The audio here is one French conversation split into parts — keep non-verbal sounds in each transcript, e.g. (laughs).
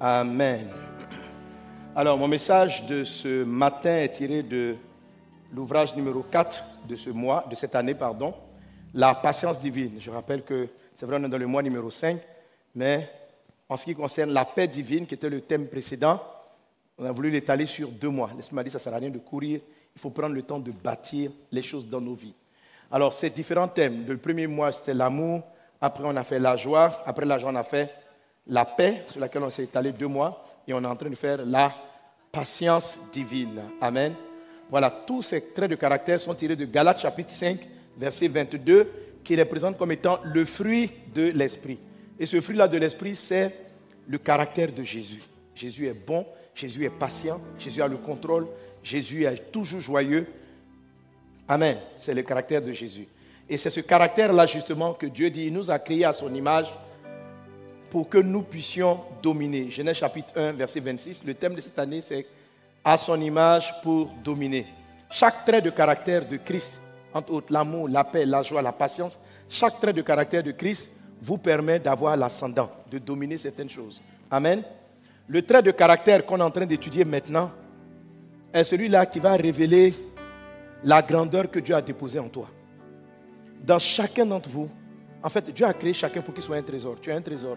Amen. Alors, mon message de ce matin est tiré de l'ouvrage numéro 4 de ce mois, de cette année, pardon, La patience divine. Je rappelle que c'est vrai, on est dans le mois numéro 5, mais en ce qui concerne la paix divine, qui était le thème précédent, on a voulu l'étaler sur deux mois. M'a dit, ça ne sert à rien de courir, il faut prendre le temps de bâtir les choses dans nos vies. Alors, ces différents thèmes, le premier mois, c'était l'amour, après on a fait la joie, après la joie, on a fait la paix, sur laquelle on s'est étalé deux mois, et on est en train de faire la patience divine. Amen. Voilà, tous ces traits de caractère sont tirés de Galates chapitre 5, verset 22, qui les présente comme étant le fruit de l'esprit. Et ce fruit-là de l'esprit, c'est le caractère de Jésus. Jésus est bon, Jésus est patient, Jésus a le contrôle, Jésus est toujours joyeux. Amen. C'est le caractère de Jésus. Et c'est ce caractère-là justement que Dieu dit, il nous a créé à son image pour que nous puissions dominer. Genèse chapitre 1, verset 26. Le thème de cette année, c'est à son image pour dominer. Chaque trait de caractère de Christ, entre autres l'amour, la paix, la joie, la patience, chaque trait de caractère de Christ vous permet d'avoir l'ascendant, de dominer certaines choses. Amen. Le trait de caractère qu'on est en train d'étudier maintenant est celui-là qui va révéler la grandeur que Dieu a déposée en toi. Dans chacun d'entre vous, en fait, Dieu a créé chacun pour qu'il soit un trésor. Tu es un trésor.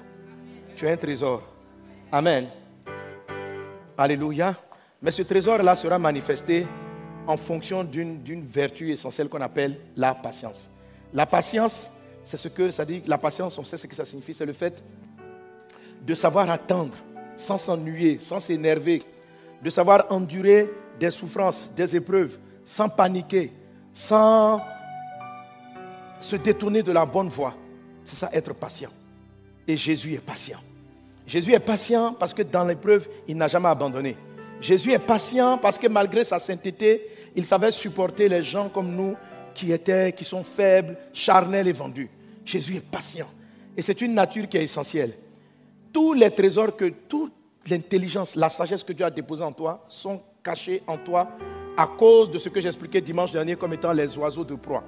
Tu es un trésor. Amen. Alléluia. Mais ce trésor-là sera manifesté en fonction d'une vertu essentielle qu'on appelle la patience. La patience, c'est ce que ça dit. La patience, on sait ce que ça signifie. C'est le fait de savoir attendre sans s'ennuyer, sans s'énerver, de savoir endurer des souffrances, des épreuves, sans paniquer, sans se détourner de la bonne voie. C'est ça, être patient. Et Jésus est patient. Jésus est patient parce que dans l'épreuve, il n'a jamais abandonné. Jésus est patient parce que malgré sa sainteté, il savait supporter les gens comme nous qui étaient, qui sont faibles, charnels et vendus. Jésus est patient. Et c'est une nature qui est essentielle. Tous les trésors que, toute l'intelligence, la sagesse que Dieu a déposée en toi sont cachés en toi à cause de ce que j'expliquais dimanche dernier comme étant les oiseaux de proie.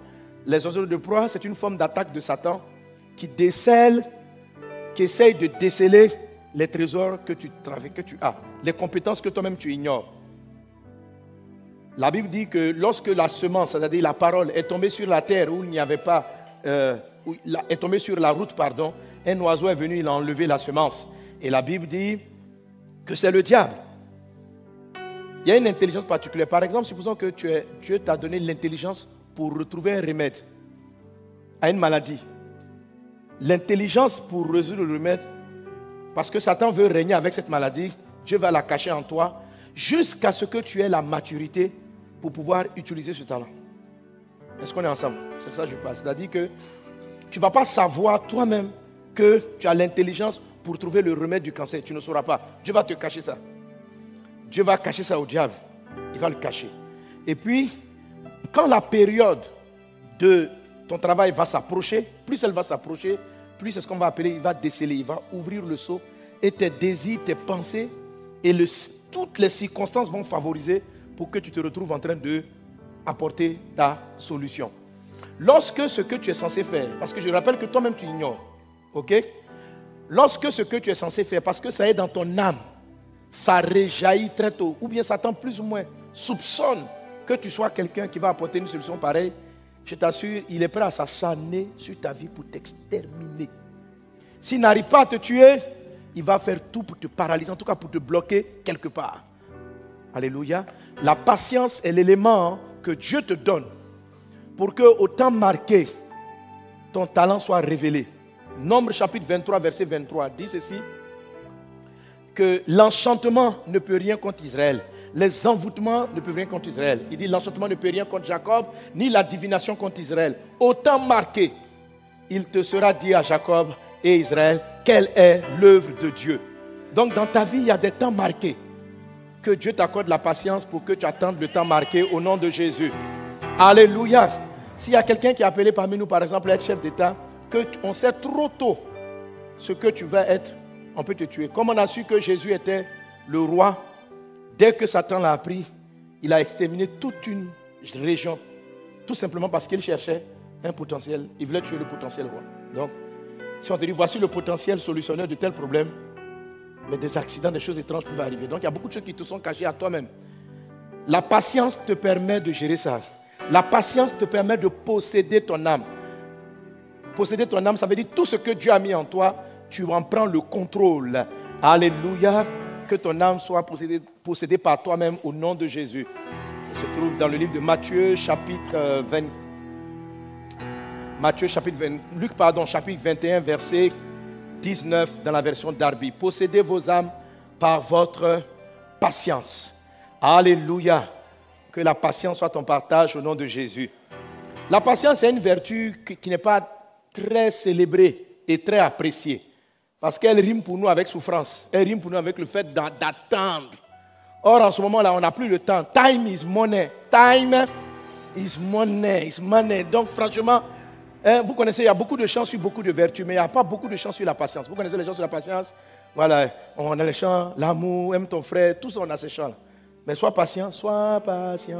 Les oiseaux de proie, c'est une forme d'attaque de Satan qui décèle, qui essaye de déceler les trésors que tu, que tu as, les compétences que toi-même tu ignores. La Bible dit que lorsque la semence, c'est-à-dire la parole, est tombée sur la terre où il n'y avait pas, euh, est tombée sur la route, pardon, un oiseau est venu, il a enlevé la semence. Et la Bible dit que c'est le diable. Il y a une intelligence particulière. Par exemple, supposons que tu Dieu t'a donné l'intelligence pour retrouver un remède à une maladie. L'intelligence pour résoudre le remède, parce que Satan veut régner avec cette maladie, Dieu va la cacher en toi jusqu'à ce que tu aies la maturité pour pouvoir utiliser ce talent. Est-ce qu'on est ensemble? C'est ça que je parle. C'est-à-dire que tu ne vas pas savoir toi-même que tu as l'intelligence pour trouver le remède du cancer. Tu ne sauras pas. Dieu va te cacher ça. Dieu va cacher ça au diable. Il va le cacher. Et puis, quand la période de ton travail va s'approcher, plus elle va s'approcher, plus c'est ce qu'on va appeler, il va déceler, il va ouvrir le seau et tes désirs, tes pensées et toutes les circonstances vont favoriser pour que tu te retrouves en train de apporter ta solution. Lorsque ce que tu es censé faire, parce que je rappelle que toi-même tu ignores, ok? Lorsque ce que tu es censé faire, parce que ça est dans ton âme, ça réjaillit très tôt, ou bien Satan plus ou moins soupçonne que tu sois quelqu'un qui va apporter une solution pareille, je t'assure, il est prêt à s'acharner sur ta vie pour t'exterminer. S'il n'arrive pas à te tuer, il va faire tout pour te paralyser, en tout cas pour te bloquer quelque part. Alléluia. La patience est l'élément que Dieu te donne pour que, au temps marqué, ton talent soit révélé. Nombre chapitre 23, verset 23 dit ceci que l'enchantement ne peut rien contre Israël les envoûtements ne peuvent rien contre Israël. Il dit l'enchantement ne peut rien contre Jacob, ni la divination contre Israël. Autant marqué, il te sera dit à Jacob et Israël quelle est l'œuvre de Dieu. Donc dans ta vie, il y a des temps marqués. Que Dieu t'accorde la patience pour que tu attendes le temps marqué au nom de Jésus. Alléluia. S'il y a quelqu'un qui est appelé parmi nous, par exemple, à être chef d'État, qu'on sait trop tôt ce que tu vas être, on peut te tuer. Comme on a su que Jésus était le roi Dès que Satan l'a appris, il a exterminé toute une région, tout simplement parce qu'il cherchait un potentiel. Il voulait tuer le potentiel roi. Donc, si on te dit, voici le potentiel solutionneur de tel problème, Mais des accidents, des choses étranges peuvent arriver. Donc il y a beaucoup de choses qui te sont cachées à toi-même. La patience te permet de gérer ça. La patience te permet de posséder ton âme. Posséder ton âme, ça veut dire tout ce que Dieu a mis en toi, tu en prends le contrôle. Alléluia. Que ton âme soit possédée, par toi-même au nom de Jésus. Ça se trouve dans le livre de Matthieu, chapitre 20. Euh, Matthieu, chapitre 20, Luc, pardon, chapitre 21, verset 19 dans la version Darby. Possédez vos âmes par votre patience. Alléluia. Que la patience soit ton partage au nom de Jésus. La patience est une vertu qui n'est pas très célébrée et très appréciée. Parce qu'elle rime pour nous avec souffrance. Elle rime pour nous avec le fait d'attendre. Or, en ce moment-là, on n'a plus le temps. Time is money. Time is money. Is money. Donc, franchement, hein, vous connaissez, il y a beaucoup de chants sur beaucoup de vertus, mais il n'y a pas beaucoup de chants sur la patience. Vous connaissez les chants sur la patience? Voilà, on a les chants, l'amour, aime ton frère, tout ça, on a ces chants-là. Mais sois patient, sois patient,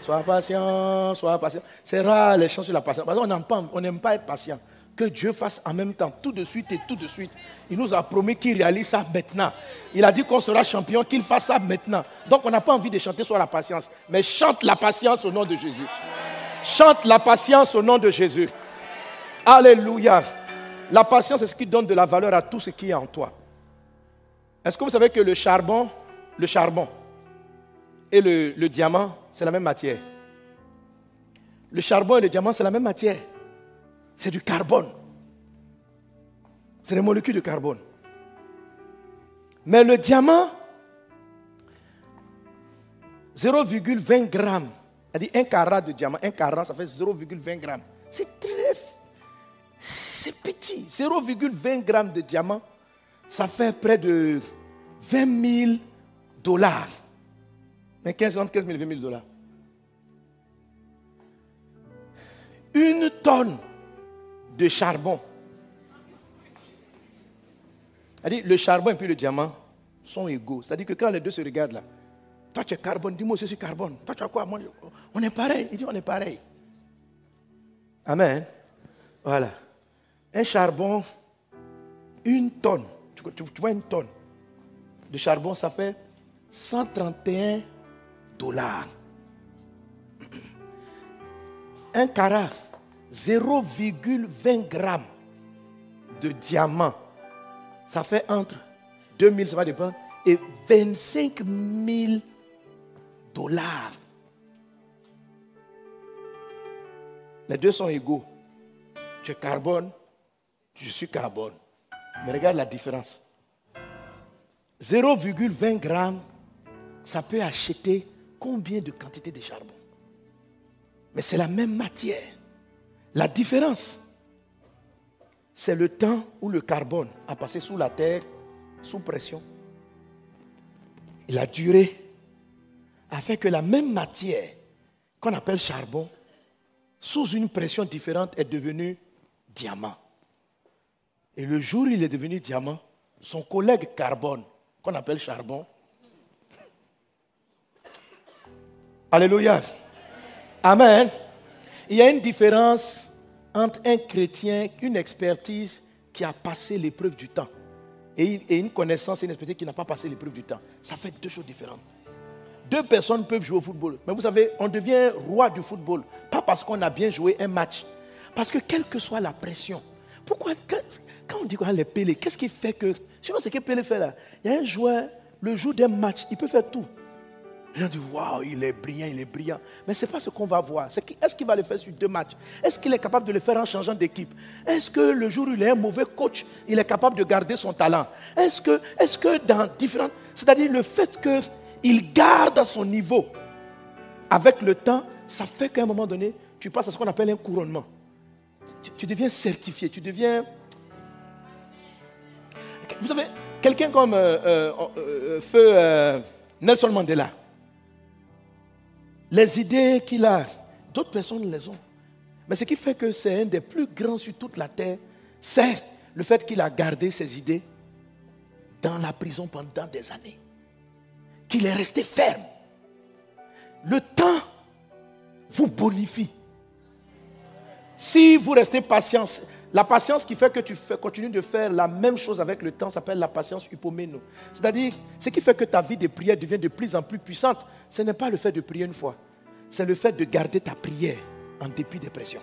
sois patient, sois patient. C'est rare les chants sur la patience. Parce qu'on n'aime pas être patient que Dieu fasse en même temps, tout de suite et tout de suite. Il nous a promis qu'il réalise ça maintenant. Il a dit qu'on sera champion, qu'il fasse ça maintenant. Donc on n'a pas envie de chanter sur la patience, mais chante la patience au nom de Jésus. Chante la patience au nom de Jésus. Alléluia. La patience, c'est ce qui donne de la valeur à tout ce qui est en toi. Est-ce que vous savez que le charbon, le charbon et le, le diamant, c'est la même matière? Le charbon et le diamant, c'est la même matière c'est du carbone. C'est des molécules de carbone. Mais le diamant, 0,20 grammes. C'est-à-dire un carat de diamant, un carat, ça fait 0,20 grammes. C'est très. C'est petit. 0,20 grammes de diamant, ça fait près de 20 000 dollars. Mais 15, 15 000, 20 000 dollars. Une tonne de charbon. C'est-à-dire, le charbon et puis le diamant sont égaux. C'est-à-dire que quand les deux se regardent là, toi tu es carbone, dis-moi aussi je suis carbone. Toi tu as quoi? On est pareil. Il dit on est pareil. Amen. Voilà. Un charbon, une tonne. Tu, vois une tonne de charbon, ça fait 131 dollars. Un carat 0,20 grammes de diamant, ça fait entre 2000, ça va dépendre, et 25 000 dollars. Les deux sont égaux. Tu es carbone, je suis carbone. Mais regarde la différence. 0,20 grammes, ça peut acheter combien de quantité de charbon? Mais c'est la même matière. La différence, c'est le temps où le carbone a passé sous la terre, sous pression. Il a duré a fait que la même matière qu'on appelle charbon, sous une pression différente, est devenue diamant. Et le jour où il est devenu diamant, son collègue carbone, qu'on appelle charbon, Alléluia. Amen. Il y a une différence entre un chrétien, une expertise qui a passé l'épreuve du temps et une connaissance et une expertise qui n'a pas passé l'épreuve du temps. Ça fait deux choses différentes. Deux personnes peuvent jouer au football. Mais vous savez, on devient roi du football. Pas parce qu'on a bien joué un match. Parce que quelle que soit la pression. Pourquoi, quand on dit qu'on a les Pélé, qu'est-ce qui fait que. Sinon, ce que Pélé fait là. Il y a un joueur, le jour d'un match, il peut faire tout. Les gens disent, waouh, il est brillant, il est brillant. Mais ce n'est pas ce qu'on va voir. Est-ce qu'il va le faire sur deux matchs? Est-ce qu'il est capable de le faire en changeant d'équipe? Est-ce que le jour où il est un mauvais coach, il est capable de garder son talent? Est-ce que, est que dans différentes... C'est-à-dire le fait qu'il garde son niveau, avec le temps, ça fait qu'à un moment donné, tu passes à ce qu'on appelle un couronnement. Tu, deviens certifié, tu deviens... Vous savez, quelqu'un comme euh, euh, euh, Feu Nelson Mandela, les idées qu'il a, d'autres personnes les ont. Mais ce qui fait que c'est un des plus grands sur toute la terre, c'est le fait qu'il a gardé ses idées dans la prison pendant des années. Qu'il est resté ferme. Le temps vous bonifie. Si vous restez patient, La patience qui fait que tu continues de faire la même chose avec le temps s'appelle la patience hypomeno. C'est-à-dire, ce qui fait que ta vie de prière devient de plus en plus puissante, ce n'est pas le fait de prier une fois, c'est le fait de garder ta prière en dépit des pressions.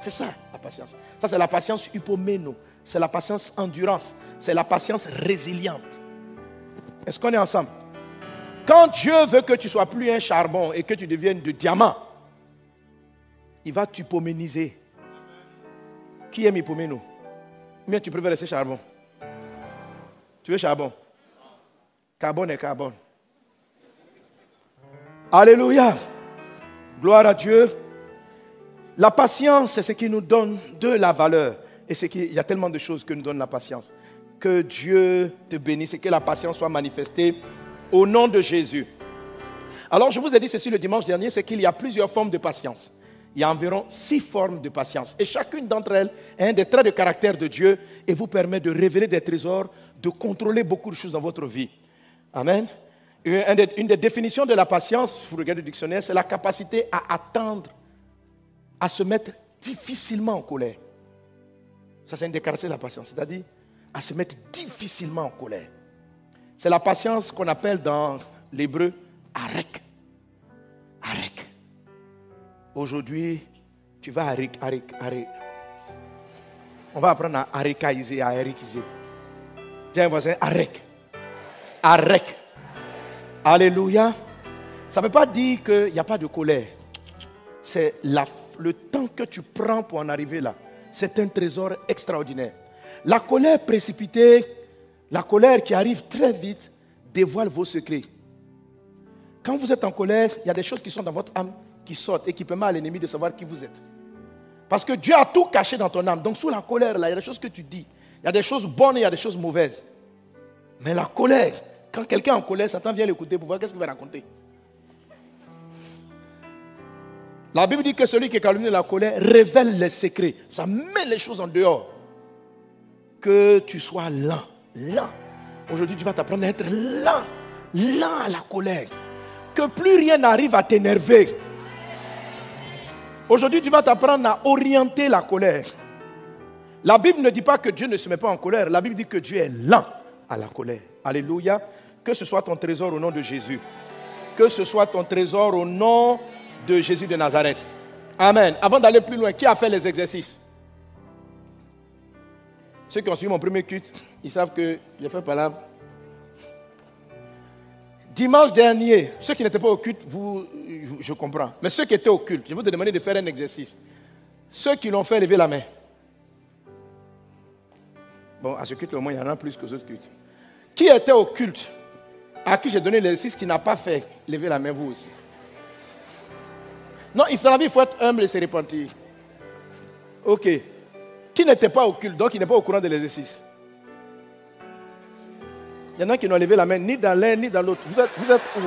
C'est ça la patience. Ça, c'est la patience hypomeno. C'est la patience endurance. C'est la patience résiliente. Est-ce qu'on est ensemble? Quand Dieu veut que tu sois plus un charbon et que tu deviennes de diamant, il va t'hypoméniser. Qui aime hypoméno Mais tu préfères laisser charbon. Tu veux charbon Carbone est carbone. Alléluia. Gloire à Dieu. La patience, c'est ce qui nous donne de la valeur. Et c'est y a tellement de choses que nous donne la patience. Que Dieu te bénisse et que la patience soit manifestée au nom de Jésus. Alors, je vous ai dit ceci le dimanche dernier, c'est qu'il y a plusieurs formes de patience. Il y a environ six formes de patience. Et chacune d'entre elles est un des traits de caractère de Dieu et vous permet de révéler des trésors, de contrôler beaucoup de choses dans votre vie. Amen. Une des définitions de la patience, vous regardez le dictionnaire, c'est la capacité à attendre à se mettre difficilement en colère. Ça, c'est une des de la patience, c'est-à-dire à se mettre difficilement en colère. C'est la patience qu'on appelle dans l'hébreu. Arek. Aujourd'hui, tu vas arek, arek, arek. On va apprendre à arekaïser, à erikiser. Dis un voisin, arek. Arek. Alléluia. Ça ne veut pas dire qu'il n'y a pas de colère. C'est le temps que tu prends pour en arriver là, c'est un trésor extraordinaire. La colère précipitée, la colère qui arrive très vite, dévoile vos secrets. Quand vous êtes en colère, il y a des choses qui sont dans votre âme qui sortent et qui permettent à l'ennemi de savoir qui vous êtes. Parce que Dieu a tout caché dans ton âme. Donc sous la colère, là, il y a des choses que tu dis. Il y a des choses bonnes et il y a des choses mauvaises. Mais la colère, quand quelqu'un est en colère, Satan vient l'écouter pour voir qu'est-ce qu'il va raconter. La Bible dit que celui qui calomnie la colère révèle les secrets. Ça met les choses en dehors. Que tu sois lent, lent. Aujourd'hui, tu vas t'apprendre à être lent, lent à la colère. Que plus rien n'arrive à t'énerver. Aujourd'hui, tu vas t'apprendre à orienter la colère. La Bible ne dit pas que Dieu ne se met pas en colère. La Bible dit que Dieu est lent à la colère. Alléluia. Que ce soit ton trésor au nom de Jésus. Que ce soit ton trésor au nom de Jésus de Nazareth. Amen. Avant d'aller plus loin, qui a fait les exercices? Ceux qui ont suivi mon premier culte, ils savent que j'ai fait par là. Dimanche dernier, ceux qui n'étaient pas au culte, vous, je comprends. Mais ceux qui étaient au culte, je vous demander de faire un exercice. Ceux qui l'ont fait, levez la main. Bon, à ce culte, au moins, il y en a plus que aux autres cultes. Qui était au culte À qui j'ai donné l'exercice qui n'a pas fait Levez la main, vous aussi. Non, il faut, il faut être humble et se repentir. Ok. Qui n'était pas au culte, donc il n'est pas au courant de l'exercice. Il y en a qui n'ont levé la main ni dans l'un ni dans l'autre. Vous êtes, où?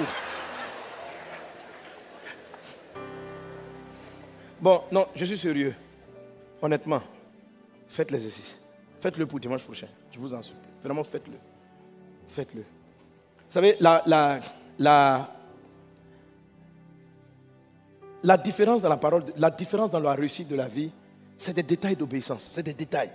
Bon, non, je suis sérieux. Honnêtement, faites l'exercice. Faites-le pour dimanche prochain. Je vous en supplie. Vraiment, faites-le. Faites-le. Vous savez, la, la, la différence dans la parole, la différence dans la réussite de la vie, c'est des détails d'obéissance. C'est des détails.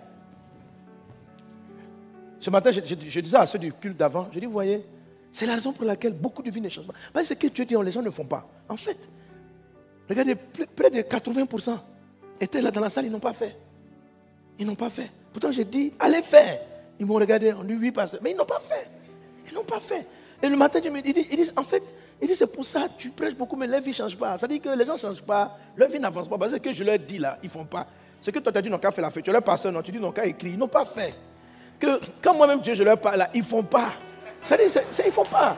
Ce matin, je, disais à ceux du culte d'avant, je dis, vous voyez, c'est la raison pour laquelle beaucoup de vies ne changent pas. Parce que ce que Dieu dit, les gens ne font pas. En fait, regardez, près de 80% étaient là dans la salle, ils n'ont pas fait. Ils n'ont pas fait. Pourtant, j'ai dit, allez faire. Ils m'ont regardé, on dit oui, pasteur. Mais ils n'ont pas fait. Ils n'ont pas fait. Et le matin, ils disent, en fait, il dit, c'est pour ça que tu prêches beaucoup, mais leur vie ne change pas. Ça dit que les gens ne changent pas, leur vie n'avance pas. Parce que je leur dis là, ils ne font pas. Ce que toi tu as dit, non, qu'à fait la fête. Tu leur passes, non, tu dis, non, qu'à écrit. Ils n'ont pas fait. Que quand moi-même Dieu, je leur parle là, ils ne font pas. Dit, ils ne font pas.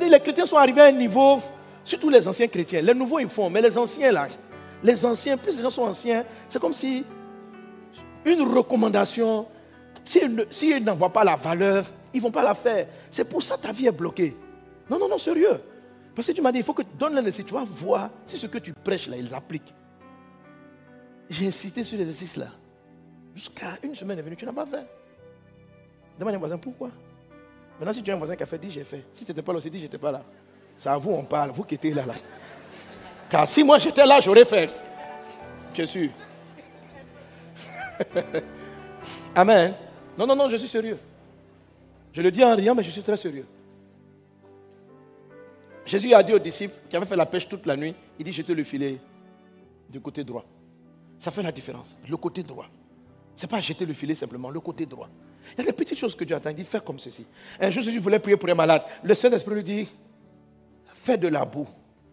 Dit, les chrétiens sont arrivés à un niveau, surtout les anciens chrétiens. Les nouveaux, ils font, mais les anciens là, les anciens, plus les gens sont anciens, c'est comme si une recommandation, s'ils si n'envoient pas la valeur, ils ne vont pas la faire. C'est pour ça que ta vie est bloquée. Non, non, non, sérieux. Parce que tu m'as dit, il faut que tu donnes l'exercice. Tu vas voir si ce que tu prêches là, ils appliquent. J'ai insisté sur l'exercice là. Jusqu'à une semaine est venue, tu n'as pas fait. Demande à un voisin pourquoi? Maintenant, si tu as un voisin qui a fait, dis j'ai fait. Si tu n'étais pas là, aussi dis j'étais pas là. C'est à vous on parle, vous qui étiez là, là. Car si moi j'étais là, j'aurais fait. Je suis. (laughs) Amen. Non, non, non, je suis sérieux. Je le dis en riant, mais je suis très sérieux. Jésus a dit aux disciples qui avaient fait la pêche toute la nuit, il dit jetez le filet du côté droit. Ça fait la différence. Le côté droit. Ce n'est pas jeter le filet simplement, le côté droit. Il y a des petites choses que Dieu attend. Il dit faire comme ceci. Un jour, Jésus voulait prier pour un malade. Le Saint-Esprit lui dit fais de la boue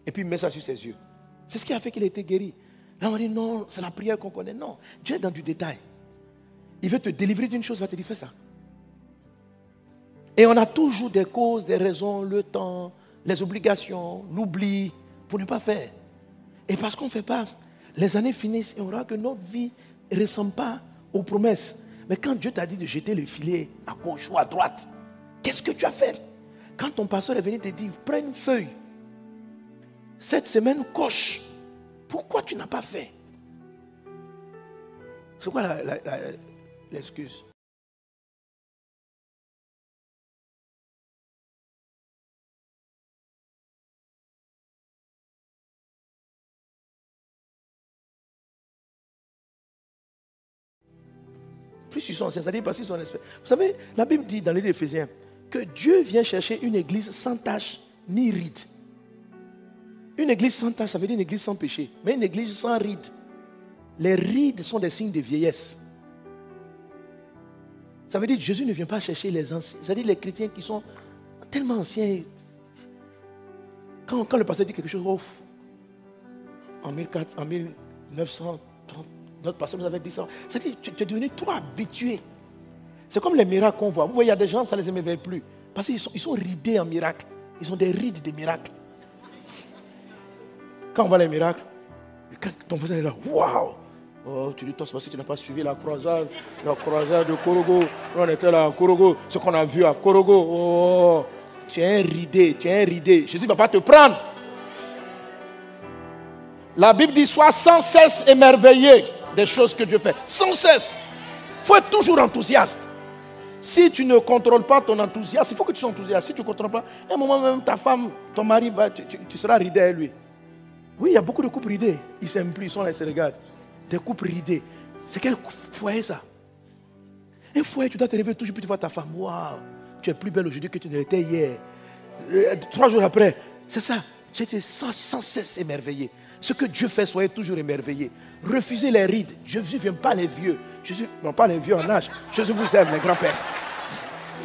et puis mets ça sur ses yeux. C'est ce qui a fait qu'il a été guéri. Là, on dit non, c'est la prière qu'on connaît. Non, Dieu est dans du détail. Il veut te délivrer d'une chose, il va te dire fais ça. Et on a toujours des causes, des raisons, le temps, les obligations, l'oubli, pour ne pas faire. Et parce qu'on ne fait pas, les années finissent et on verra que notre vie ne ressemble pas aux promesses. Mais quand Dieu t'a dit de jeter le filet à gauche ou à droite, qu'est-ce que tu as fait? Quand ton pasteur est venu te dire, prends une feuille. Cette semaine, coche. Pourquoi tu n'as pas fait? C'est quoi l'excuse? Plus ils sont anciens, c'est-à-dire parce qu'ils sont espèce. Vous savez, la Bible dit dans les d'Éphésiens que Dieu vient chercher une église sans tache ni ride. Une église sans tache, ça veut dire une église sans péché, mais une église sans ride. Les rides sont des signes de vieillesse. Ça veut dire que Jésus ne vient pas chercher les anciens, c'est-à-dire les chrétiens qui sont tellement anciens. Quand, le pasteur dit quelque chose, en, 1400, en 1930, notre pasteur nous avait dit ça. C'est-à-dire, tu, es devenu trop habitué. C'est comme les miracles qu'on voit. Vous voyez, il y a des gens, ça ne les émerveille plus. Parce qu'ils sont, ils sont ridés en miracle. Ils ont des rides de miracles. Quand on voit les miracles, quand ton voisin est là, waouh! Oh, tu dis, toi, c'est parce que tu n'as pas suivi la croisade, la croisade de Korogo. On était là à Korogo, ce qu'on a vu à Korogo. Oh, tu es un ridé, tu es un ridé. Jésus ne va pas te prendre. La Bible dit, sois sans cesse émerveillé des choses que Dieu fait. Sans cesse. Il faut être toujours enthousiaste. Si tu ne contrôles pas ton enthousiasme, il faut que tu sois enthousiaste. Si tu ne contrôles pas, à un moment même, ta femme, ton mari, va, tu, seras ridé à lui. Oui, il y a beaucoup de couples ridés. Ils s'aiment plus, ils sont là, ils se regardent. Des couples ridés. C'est quel foyer ça? Un foyer, tu dois te réveiller toujours, puis tu vois ta femme. Waouh, tu es plus belle aujourd'hui que tu ne l'étais hier. Euh, trois jours après, c'est ça. Tu es sans, sans cesse émerveillé. Ce que Dieu fait, soyez toujours émerveillé. Refusez les rides. Jésus ne vient pas les vieux. Jésus, non pas les vieux en âge. Jésus vous aime, les grands-pères.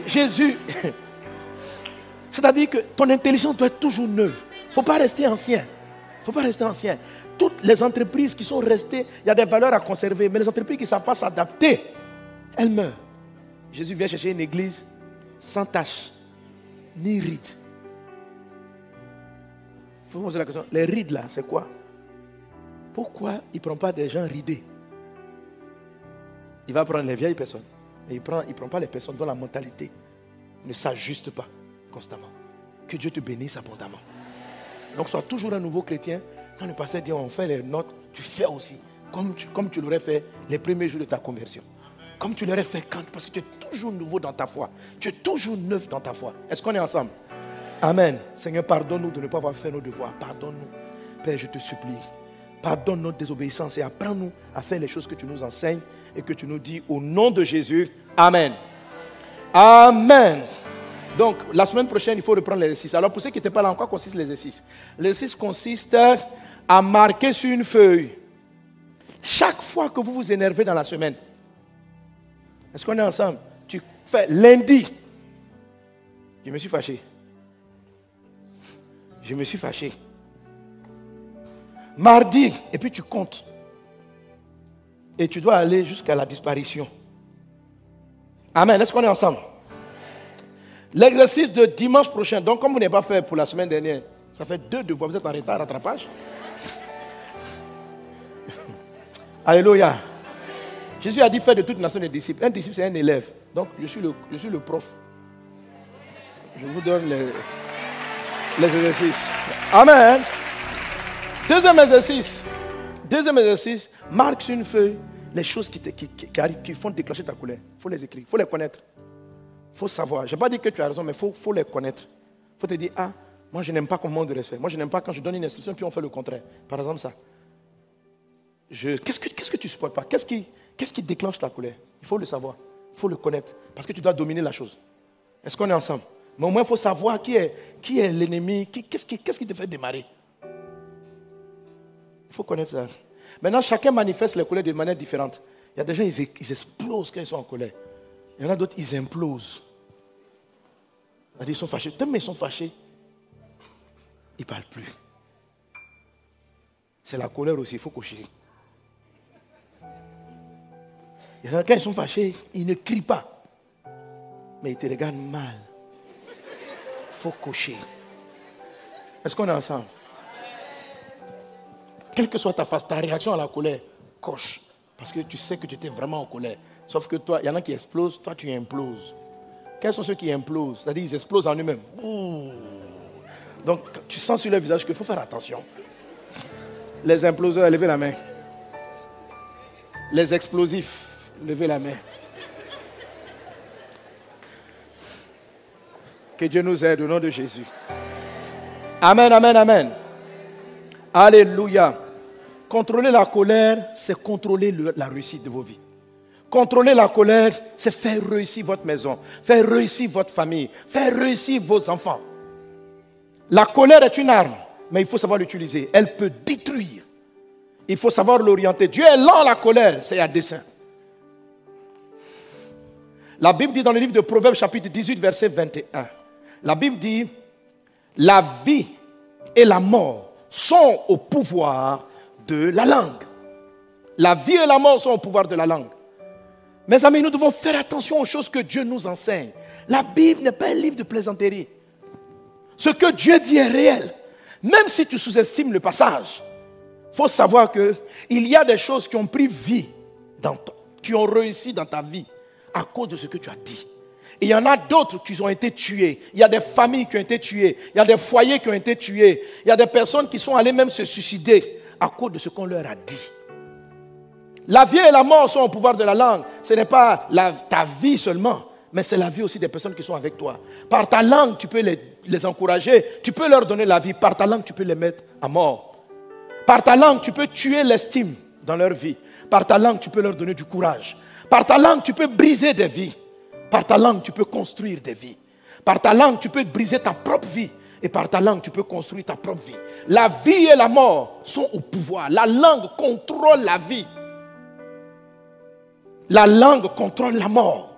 Jésus, (laughs) c'est-à-dire que ton intelligence doit être toujours neuve. Il ne faut pas rester ancien. Il ne faut pas rester ancien. Toutes les entreprises qui sont restées, il y a des valeurs à conserver, mais les entreprises qui ne savent pas s'adapter, elles meurent. Jésus vient chercher une église sans tache, ni rides. Il faut poser la question, les rides là, c'est quoi? Pourquoi il ne prend pas des gens ridés? Il va prendre les vieilles personnes. Mais il ne prend, il prend pas les personnes dont la mentalité ne s'ajuste pas constamment. Que Dieu te bénisse abondamment. Donc sois toujours un nouveau chrétien. Quand le pasteur dit on fait les notes, tu fais aussi. Comme comme tu l'aurais fait les premiers jours de ta conversion. Comme tu l'aurais fait quand Parce que tu es toujours nouveau dans ta foi. Tu es toujours neuf dans ta foi. Est-ce qu'on est ensemble? Amen. Seigneur, pardonne-nous de ne pas avoir fait nos devoirs. Pardonne-nous. Père, je te supplie. Pardonne notre désobéissance et apprends-nous à faire les choses que tu nous enseignes et que tu nous dis au nom de Jésus. Amen. Amen. Donc, la semaine prochaine, il faut reprendre l'exercice. Alors, pour ceux qui n'étaient pas là, en quoi consiste l'exercice L'exercice consiste à marquer sur une feuille chaque fois que vous vous énervez dans la semaine. Est-ce qu'on est ensemble? Tu fais lundi. Je me suis fâché. Je me suis fâché mardi, et puis tu comptes. Et tu dois aller jusqu'à la disparition. Amen. Est-ce qu'on est ensemble? L'exercice de dimanche prochain, donc comme vous n'avez pas fait pour la semaine dernière, ça fait deux devoirs, vous êtes en retard, rattrapage. (laughs) Alléluia. Jésus a dit faire de toute nation des disciples. Un disciple, c'est un élève. Donc, je suis le, je suis le prof. Je vous donne les, les exercices. Amen. Deuxième exercice. Deuxième exercice. Marque sur une feuille les choses qui, qui, font déclencher ta colère. Il faut les écrire. Il faut les connaître. Il faut savoir. Je n'ai pas dit que tu as raison, mais il faut, faut, les connaître. Il faut te dire, ah, moi je n'aime pas qu'on manque de respect. Moi je n'aime pas quand je donne une instruction puis on fait le contraire. Par exemple ça. Qu'est-ce que, qu'est-ce que tu supportes pas? Qu'est-ce qui, Qu'est-ce qui déclenche la colère? Il faut le savoir, il faut le connaître, parce que tu dois dominer la chose. Est-ce qu'on est ensemble? Mais au moins, il faut savoir qui est, qui est l'ennemi, qu'est-ce qui, qui te fait démarrer? Il faut connaître ça. Maintenant, chacun manifeste la colère de manière différente. Il y a des gens, ils, explosent quand ils sont en colère. Il y en a d'autres, ils implosent. Ils sont fâchés. Tellement ils sont fâchés, ils ne parlent plus. C'est la colère aussi, il faut coucher. Il y en a quand ils sont fâchés, ils ne crient pas. Mais ils te regardent mal. Il faut cocher. Est-ce qu'on est ensemble? Quelle que soit ta, ta réaction à la colère, coche. Parce que tu sais que tu étais vraiment en colère. Sauf que toi, il y en a qui explosent, toi tu imploses. Quels sont ceux qui implosent? C'est-à-dire ils explosent en eux-mêmes. Donc tu sens sur leur visage qu'il faut faire attention. Les imploseurs, levez la main. Les explosifs, levez la main. Que Dieu nous aide au nom de Jésus. Amen, amen, amen. Alléluia. Contrôler la colère, c'est contrôler la réussite de vos vies. Contrôler la colère, c'est faire réussir votre maison, faire réussir votre famille, faire réussir vos enfants. La colère est une arme, mais il faut savoir l'utiliser. Elle peut détruire. Il faut savoir l'orienter. Dieu est lent à la colère, c'est à dessein. La Bible dit dans le livre de Proverbes chapitre 18 verset 21, la Bible dit, la vie et la mort sont au pouvoir de la langue. La vie et la mort sont au pouvoir de la langue. Mes amis, nous devons faire attention aux choses que Dieu nous enseigne. La Bible n'est pas un livre de plaisanterie. Ce que Dieu dit est réel. Même si tu sous-estimes le passage, il faut savoir qu'il y a des choses qui ont pris vie, dans qui ont réussi dans ta vie à cause de ce que tu as dit. Il y en a d'autres qui ont été tués. Il y a des familles qui ont été tuées. Il y a des foyers qui ont été tués. Il y a des personnes qui sont allées même se suicider à cause de ce qu'on leur a dit. La vie et la mort sont au pouvoir de la langue. Ce n'est pas ta vie seulement, mais c'est la vie aussi des personnes qui sont avec toi. Par ta langue, tu peux les, les encourager, tu peux leur donner la vie. Par ta langue, tu peux les mettre à mort. Par ta langue, tu peux tuer l'estime dans leur vie. Par ta langue, tu peux leur donner du courage. Par ta langue, tu peux briser des vies. Par ta langue, tu peux construire des vies. Par ta langue, tu peux briser ta propre vie. Et par ta langue, tu peux construire ta propre vie. La vie et la mort sont au pouvoir. La langue contrôle la vie. La langue contrôle la mort.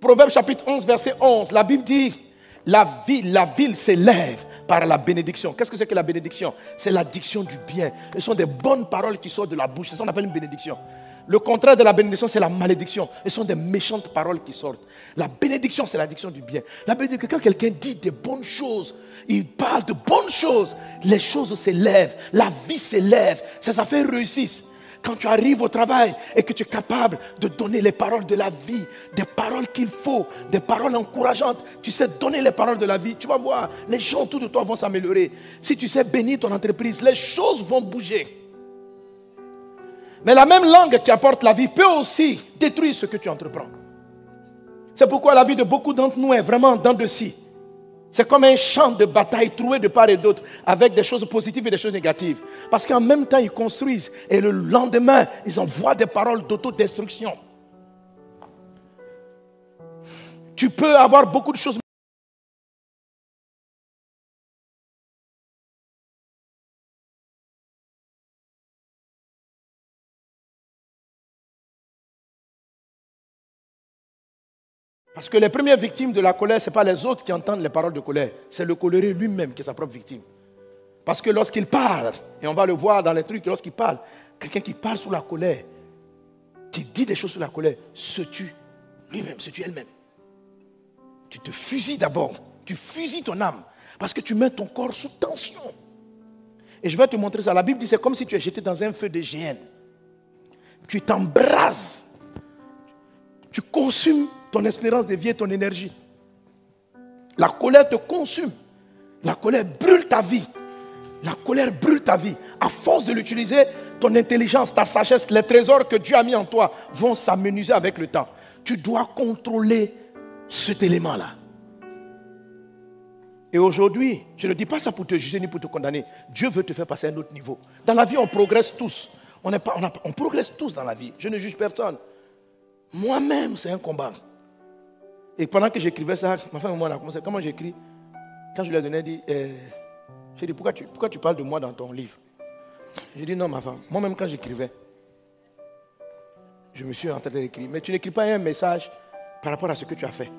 Proverbe chapitre 11, verset 11, la Bible dit, la ville, la ville s'élève par la bénédiction. Qu'est-ce que c'est que la bénédiction? C'est l'addiction du bien. Ce sont des bonnes paroles qui sortent de la bouche. C'est ce qu'on appelle une bénédiction. Le contraire de la bénédiction, c'est la malédiction. Ce sont des méchantes paroles qui sortent. La bénédiction, c'est l'addiction du bien. La bénédiction, quand quelqu'un dit des bonnes choses, il parle de bonnes choses, les choses s'élèvent, la vie s'élève, ses affaires réussissent. Quand tu arrives au travail et que tu es capable de donner les paroles de la vie, des paroles qu'il faut, des paroles encourageantes, tu sais donner les paroles de la vie, tu vas voir, les gens autour de toi vont s'améliorer. Si tu sais bénir ton entreprise, les choses vont bouger. Mais la même langue qui apporte la vie peut aussi détruire ce que tu entreprends. C'est pourquoi la vie de beaucoup d'entre nous est vraiment dans de si. C'est comme un champ de bataille troué de part et d'autre avec des choses positives et des choses négatives. Parce qu'en même temps, ils construisent et le lendemain, ils envoient des paroles d'autodestruction. Tu peux avoir beaucoup de choses Parce que les premières victimes de la colère, ce n'est pas les autres qui entendent les paroles de colère, c'est le coléré lui-même qui est sa propre victime. Parce que lorsqu'il parle, et on va le voir dans les trucs, lorsqu'il parle, quelqu'un qui parle sous la colère, qui dit des choses sous la colère, se tue lui-même, se tue elle-même. Tu te fusilles d'abord, tu fusilles ton âme, parce que tu mets ton corps sous tension. Et je vais te montrer ça. La Bible dit c'est comme si tu es jeté dans un feu de géhenne. Tu t'embrases, tu consumes ton espérance de vie et ton énergie. La colère te consume. La colère brûle ta vie. La colère brûle ta vie. À force de l'utiliser, ton intelligence, ta sagesse, les trésors que Dieu a mis en toi vont s'amenuiser avec le temps. Tu dois contrôler cet élément-là. Et aujourd'hui, je ne dis pas ça pour te juger ni pour te condamner. Dieu veut te faire passer à un autre niveau. Dans la vie, on progresse tous. On, pas, on, progresse tous dans la vie. Je ne juge personne. Moi-même, c'est un combat. Et pendant que j'écrivais ça, ma femme et moi, on a commencé. Comment j'écris? Quand je lui ai donné, elle dit eh, J'ai dit, pourquoi tu, pourquoi tu parles de moi dans ton livre? J'ai dit, non, ma femme. Moi-même, quand j'écrivais, je me suis en train d'écrire. Mais tu n'écris pas un message par rapport à ce que tu as fait.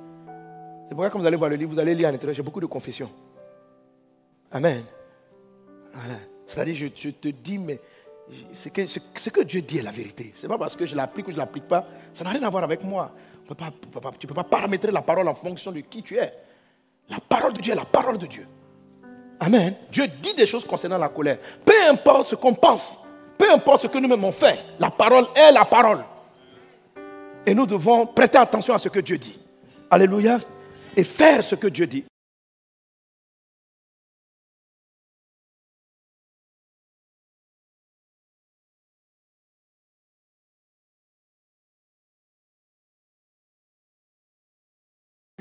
C'est pourquoi, quand vous allez voir le livre, vous allez lire à l'intérieur. J'ai beaucoup de confessions. Amen. C'est-à-dire, je, te dis, mais ce que, ce, que Dieu dit est la vérité. Ce n'est pas parce que je l'applique ou je ne l'applique pas. Ça n'a rien à voir avec moi. Tu ne peux pas paramétrer la parole en fonction de qui tu es. La parole de Dieu est la parole de Dieu. Amen. Dieu dit des choses concernant la colère. Peu importe ce qu'on pense, peu importe ce que nous-mêmes on fait, la parole est la parole. Et nous devons prêter attention à ce que Dieu dit. Alléluia. Et faire ce que Dieu dit.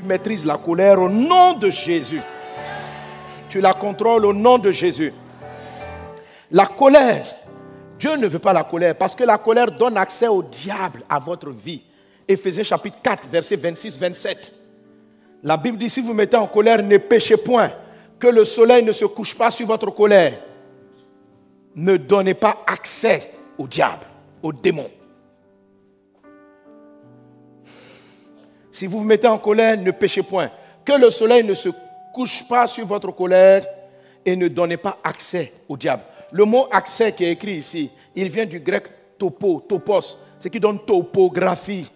Maîtrises la colère au nom de Jésus. Tu la contrôles au nom de Jésus. La colère, Dieu ne veut pas la colère parce que la colère donne accès au diable à votre vie. Éphésiens chapitre 4, verset 26-27. La Bible dit, si vous mettez en colère, ne péchez point, que le soleil ne se couche pas sur votre colère. Ne donnez pas accès au diable, au démon. Si vous vous mettez en colère, ne péchez point. Que le soleil ne se couche pas sur votre colère et ne donnez pas accès au diable. Le mot accès qui est écrit ici, il vient du grec topo, topos, ce qui donne topographie.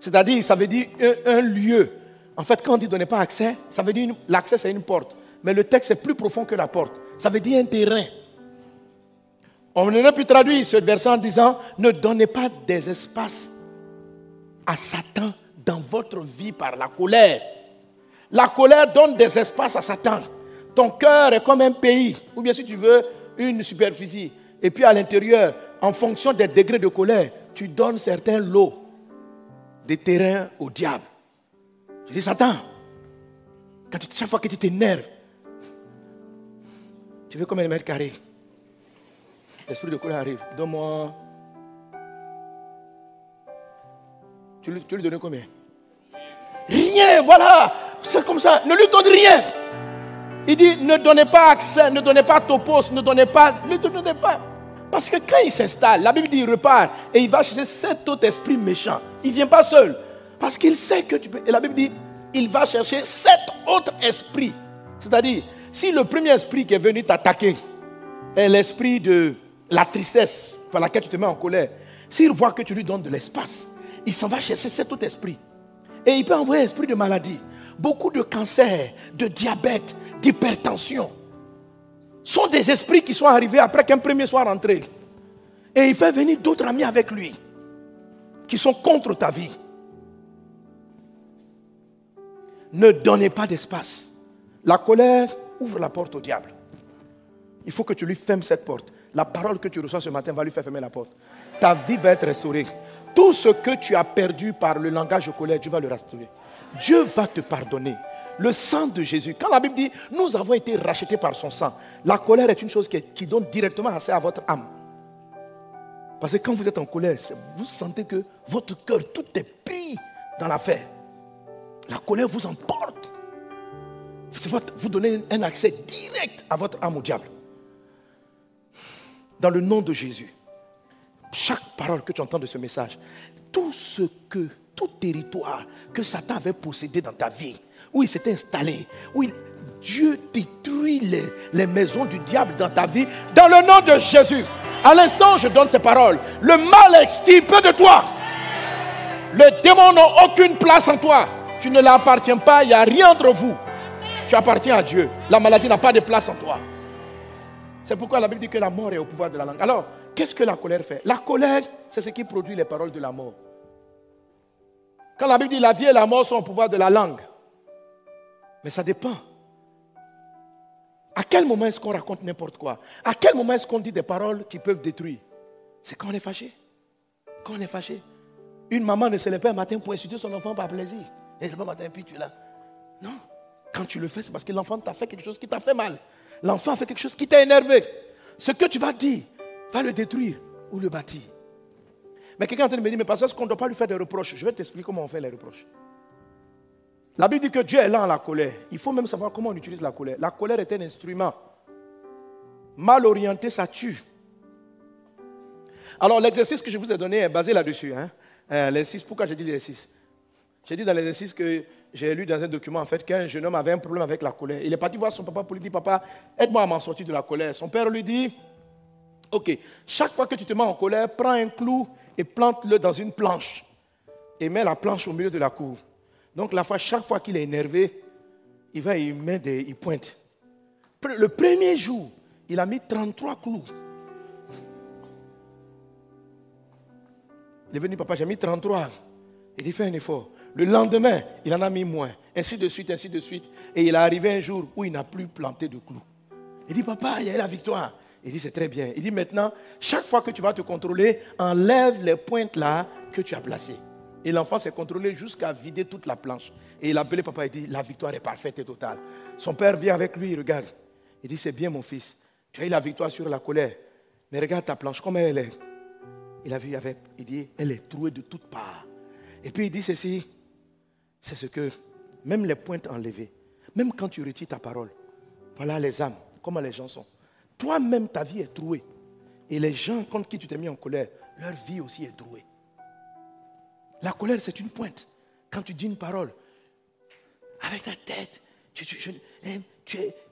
C'est-à-dire, ça veut dire un, lieu. En fait, quand on dit donnez pas accès, ça veut dire l'accès c'est une porte. Mais le texte est plus profond que la porte. Ça veut dire un terrain. On aurait pu traduire ce verset en disant ne donnez pas des espaces à Satan dans votre vie par la colère. La colère donne des espaces à Satan. Ton cœur est comme un pays, ou bien si tu veux, une superficie. Et puis à l'intérieur, en fonction des degrés de colère, tu donnes certains lots de terrain au diable. Je dis, Satan, chaque fois que tu t'énerves, tu veux comme un mètre carré. L'esprit de colère arrive. Donne-moi tu lui donnes combien? Rien, voilà. C'est comme ça. Ne lui donne rien. Il dit, ne donnez pas accès, ne donnez pas topos, ne donnez pas, ne donnez pas. Parce que quand il s'installe, la Bible dit, il repart et il va chercher sept autres esprits méchants. Il ne vient pas seul. Parce qu'il sait que tu peux. Et la Bible dit, il va chercher sept autres esprits. C'est-à-dire, si le premier esprit qui est venu t'attaquer est l'esprit de la tristesse par laquelle tu te mets en colère, s'il voit que tu lui donnes de l'espace, il s'en va chercher cet autre esprit. Et il peut envoyer esprit de maladie. Beaucoup de cancers, de diabète, d'hypertension sont des esprits qui sont arrivés après qu'un premier soit rentré. Et il fait venir d'autres amis avec lui qui sont contre ta vie. Ne donnez pas d'espace. La colère ouvre la porte au diable. Il faut que tu lui fermes cette porte. La parole que tu reçois ce matin va lui faire fermer la porte. Ta vie va être restaurée. Tout ce que tu as perdu par le langage colère, Dieu va le restaurer. Dieu va te pardonner. Le sang de Jésus, quand la Bible dit nous avons été rachetés par son sang, la colère est une chose qui, donne directement accès à votre âme. Parce que quand vous êtes en colère, vous sentez que votre cœur, tout est pris dans l'affaire. La colère vous emporte. Vous donnez un accès direct à votre âme au diable. Dans le nom de Jésus chaque parole que tu entends de ce message, tout ce que, tout territoire que Satan avait possédé dans ta vie, où il s'était installé, où Dieu détruit les, maisons du diable dans ta vie, dans le nom de Jésus. À l'instant, je donne ces paroles. Le mal extirpe de toi. Le démon n'a aucune place en toi. Tu ne l'appartiens pas, il n'y a rien entre vous. Tu appartiens à Dieu. La maladie n'a pas de place en toi. C'est pourquoi la Bible dit que la mort est au pouvoir de la langue. Alors, Qu'est-ce que la colère fait? La colère, c'est ce qui produit les paroles de la mort. Quand la Bible dit la vie et la mort sont au pouvoir de la langue, mais ça dépend. À quel moment est-ce qu'on raconte n'importe quoi? À quel moment est-ce qu'on dit des paroles qui peuvent détruire? C'est quand on est fâché. Quand on est fâché. Une maman ne se lève pas un matin pour insulter son enfant par plaisir. Et le matin, puis tu es là. Non. Quand tu le fais, c'est parce que l'enfant t'a fait quelque chose qui t'a fait mal. L'enfant fait quelque chose qui t'a énervé. Ce que tu vas dire va le détruire ou le bâtir. Mais quelqu'un est en train de me dire, mais parce qu'on ne doit pas lui faire des reproches. Je vais t'expliquer comment on fait les reproches. La Bible dit que Dieu est lent à la colère. Il faut même savoir comment on utilise la colère. La colère est un instrument. Mal orienté, ça tue. Alors l'exercice que je vous ai donné est basé là-dessus. Hein? Euh, pourquoi j'ai dit l'exercice J'ai dit dans l'exercice que j'ai lu dans un document en fait qu'un jeune homme avait un problème avec la colère. Il est parti voir son papa pour lui dire, papa, aide-moi à m'en sortir de la colère. Son père lui dit, ok, chaque fois que tu te mets en colère, prends un clou et plante-le dans une planche et mets la planche au milieu de la cour. Donc la fois, chaque fois qu'il est énervé, il va y mettre des, il pointe. Le premier jour, il a mis 33 clous. Il est venu, papa, j'ai mis 33. Il dit, fais un effort. Le lendemain, il en a mis moins. Ainsi de suite, ainsi de suite. Et il est arrivé un jour où il n'a plus planté de clous. Il dit, papa, il y a eu la victoire. Il dit, c'est très bien. Il dit, maintenant, chaque fois que tu vas te contrôler, enlève les pointes là que tu as placées. Et l'enfant s'est contrôlé jusqu'à vider toute la planche. Et il a appelé papa et dit, la victoire est parfaite et totale. Son père vient avec lui, il regarde. Il dit, c'est bien mon fils. Tu as eu la victoire sur la colère. Mais regarde ta planche, comment elle est. Il a vu avec, il dit, elle est trouée de toutes parts. Et puis il dit ceci, c'est ce que, même les pointes enlevées, même quand tu retires ta parole, voilà les âmes, comment les gens sont. Toi-même, ta vie est trouée. Et les gens contre qui tu t'es mis en colère, leur vie aussi est trouée. La colère, c'est une pointe. Quand tu dis une parole, avec ta tête, tu, tu, tu,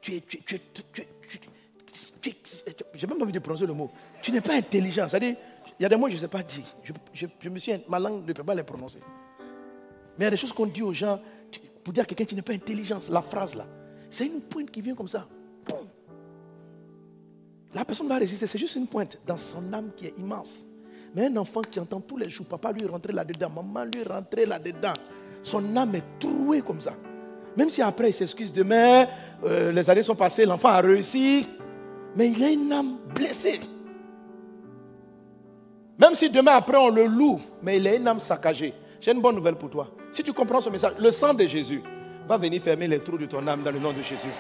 tu, tu, j'ai même pas envie de prononcer le mot. Tu n'es pas intelligent. C'est-à-dire, il y a des mots que je ne sais pas dire. Je, je, me suis, ma langue ne peut pas les prononcer. Mais il y a des choses qu'on dit aux gens pour dire à quelqu'un qui n'est pas intelligent. La phrase là, c'est une pointe qui vient comme ça. La personne va résister. C'est juste une pointe dans son âme qui est immense. Mais un enfant qui entend tous les jours, papa lui rentrer là-dedans, maman lui rentrer là-dedans, son âme est trouée comme ça. Même si après il s'excuse demain, euh, les années sont passées, l'enfant a réussi, mais il a une âme blessée. Même si demain après on le loue, mais il a une âme saccagée. J'ai une bonne nouvelle pour toi. Si tu comprends ce message, le sang de Jésus va venir fermer les trous de ton âme dans le nom de Jésus.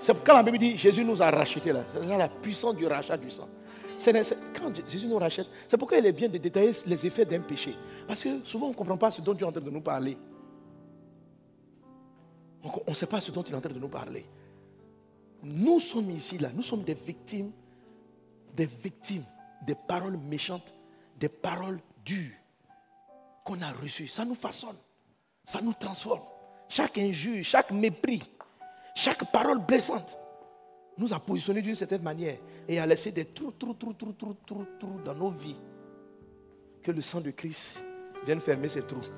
C'est quand la Bible dit Jésus nous a rachetés là. C'est la puissance du rachat du sang quand Jésus nous rachète, c'est pourquoi il est bien de détailler les effets d'un péché. Parce que souvent, on ne comprend pas ce dont Dieu est en train de nous parler. On ne sait pas ce dont il est en train de nous parler. Nous sommes ici, là, nous sommes des victimes, des victimes des paroles méchantes, des paroles dures qu'on a reçues. Ça nous façonne, ça nous transforme. Chaque injure, chaque mépris, chaque parole blessante nous a positionnés d'une certaine manière et a laissé des trous, trous, trous, trous, trous, trous, trous dans nos vies. Que le sang de Christ vienne fermer ces trous.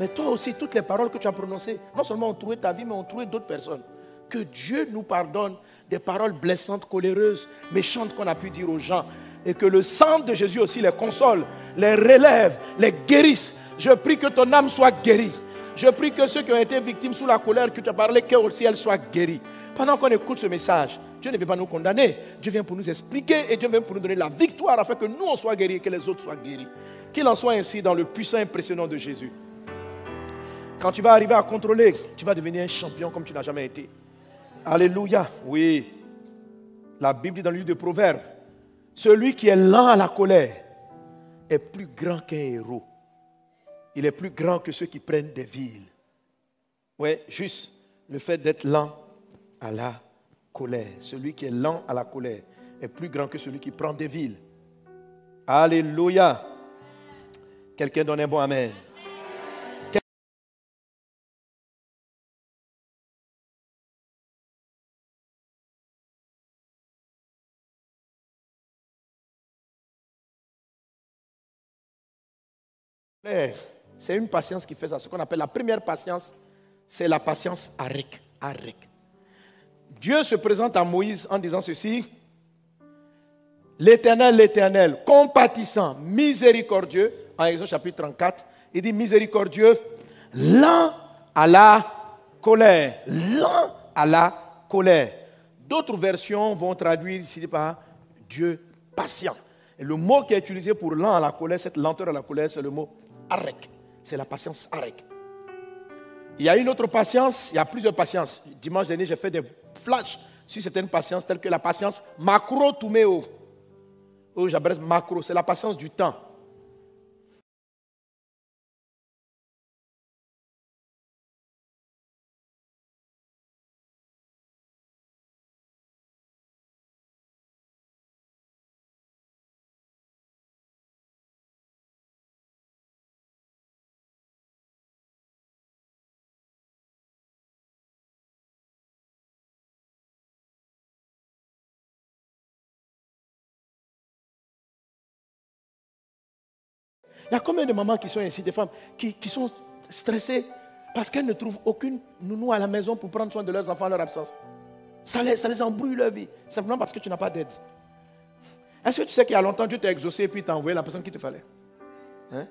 Mais toi aussi, toutes les paroles que tu as prononcées, non seulement ont trouvé ta vie, mais ont trouvé d'autres personnes. Que Dieu nous pardonne des paroles blessantes, coléreuses, méchantes qu'on a pu dire aux gens. Et que le sang de Jésus aussi les console, les relève, les guérisse. Je prie que ton âme soit guérie. Je prie que ceux qui ont été victimes sous la colère que tu as parlé, que aussi elles soient guéries. Pendant qu'on écoute ce message, Dieu ne vient pas nous condamner. Dieu vient pour nous expliquer et Dieu vient pour nous donner la victoire afin que nous on soit guéris et que les autres soient guéris. Qu'il en soit ainsi dans le puissant impressionnant de Jésus. Quand tu vas arriver à contrôler, tu vas devenir un champion comme tu n'as jamais été. Alléluia. Oui. La Bible dit dans le livre de Proverbes, celui qui est lent à la colère est plus grand qu'un héros. Il est plus grand que ceux qui prennent des villes. Oui, juste le fait d'être lent à la colère. Celui qui est lent à la colère est plus grand que celui qui prend des villes. Alléluia. Quelqu'un donne un bon Amen. C'est une patience qui fait ça. Ce qu'on appelle la première patience, c'est la patience arec. Arec. Dieu se présente à Moïse en disant ceci. L'éternel, l'éternel, compatissant, miséricordieux, en Exode chapitre 34, il dit miséricordieux, lent à la colère, lent à la colère. D'autres versions vont traduire ici par Dieu patient. Et le mot qui est utilisé pour lent à la colère, cette lenteur à la colère, c'est le mot arek. C'est la patience arek. Il y a une autre patience, il y a plusieurs patiences. Dimanche dernier, j'ai fait des flash sur certaines patiences, telles que la patience macro-tumeo. ou j'appelle macro, c'est la patience du temps. Il y a combien de mamans qui sont ici, des femmes, qui, sont stressées parce qu'elles ne trouvent aucune nounou à la maison pour prendre soin de leurs enfants en leur absence? Ça les, ça les embrouille leur vie, simplement parce que tu n'as pas d'aide. Est-ce que tu sais qu'il y a longtemps, Dieu t'a exaucé et puis t'a envoyé la personne qui te fallait? Hein?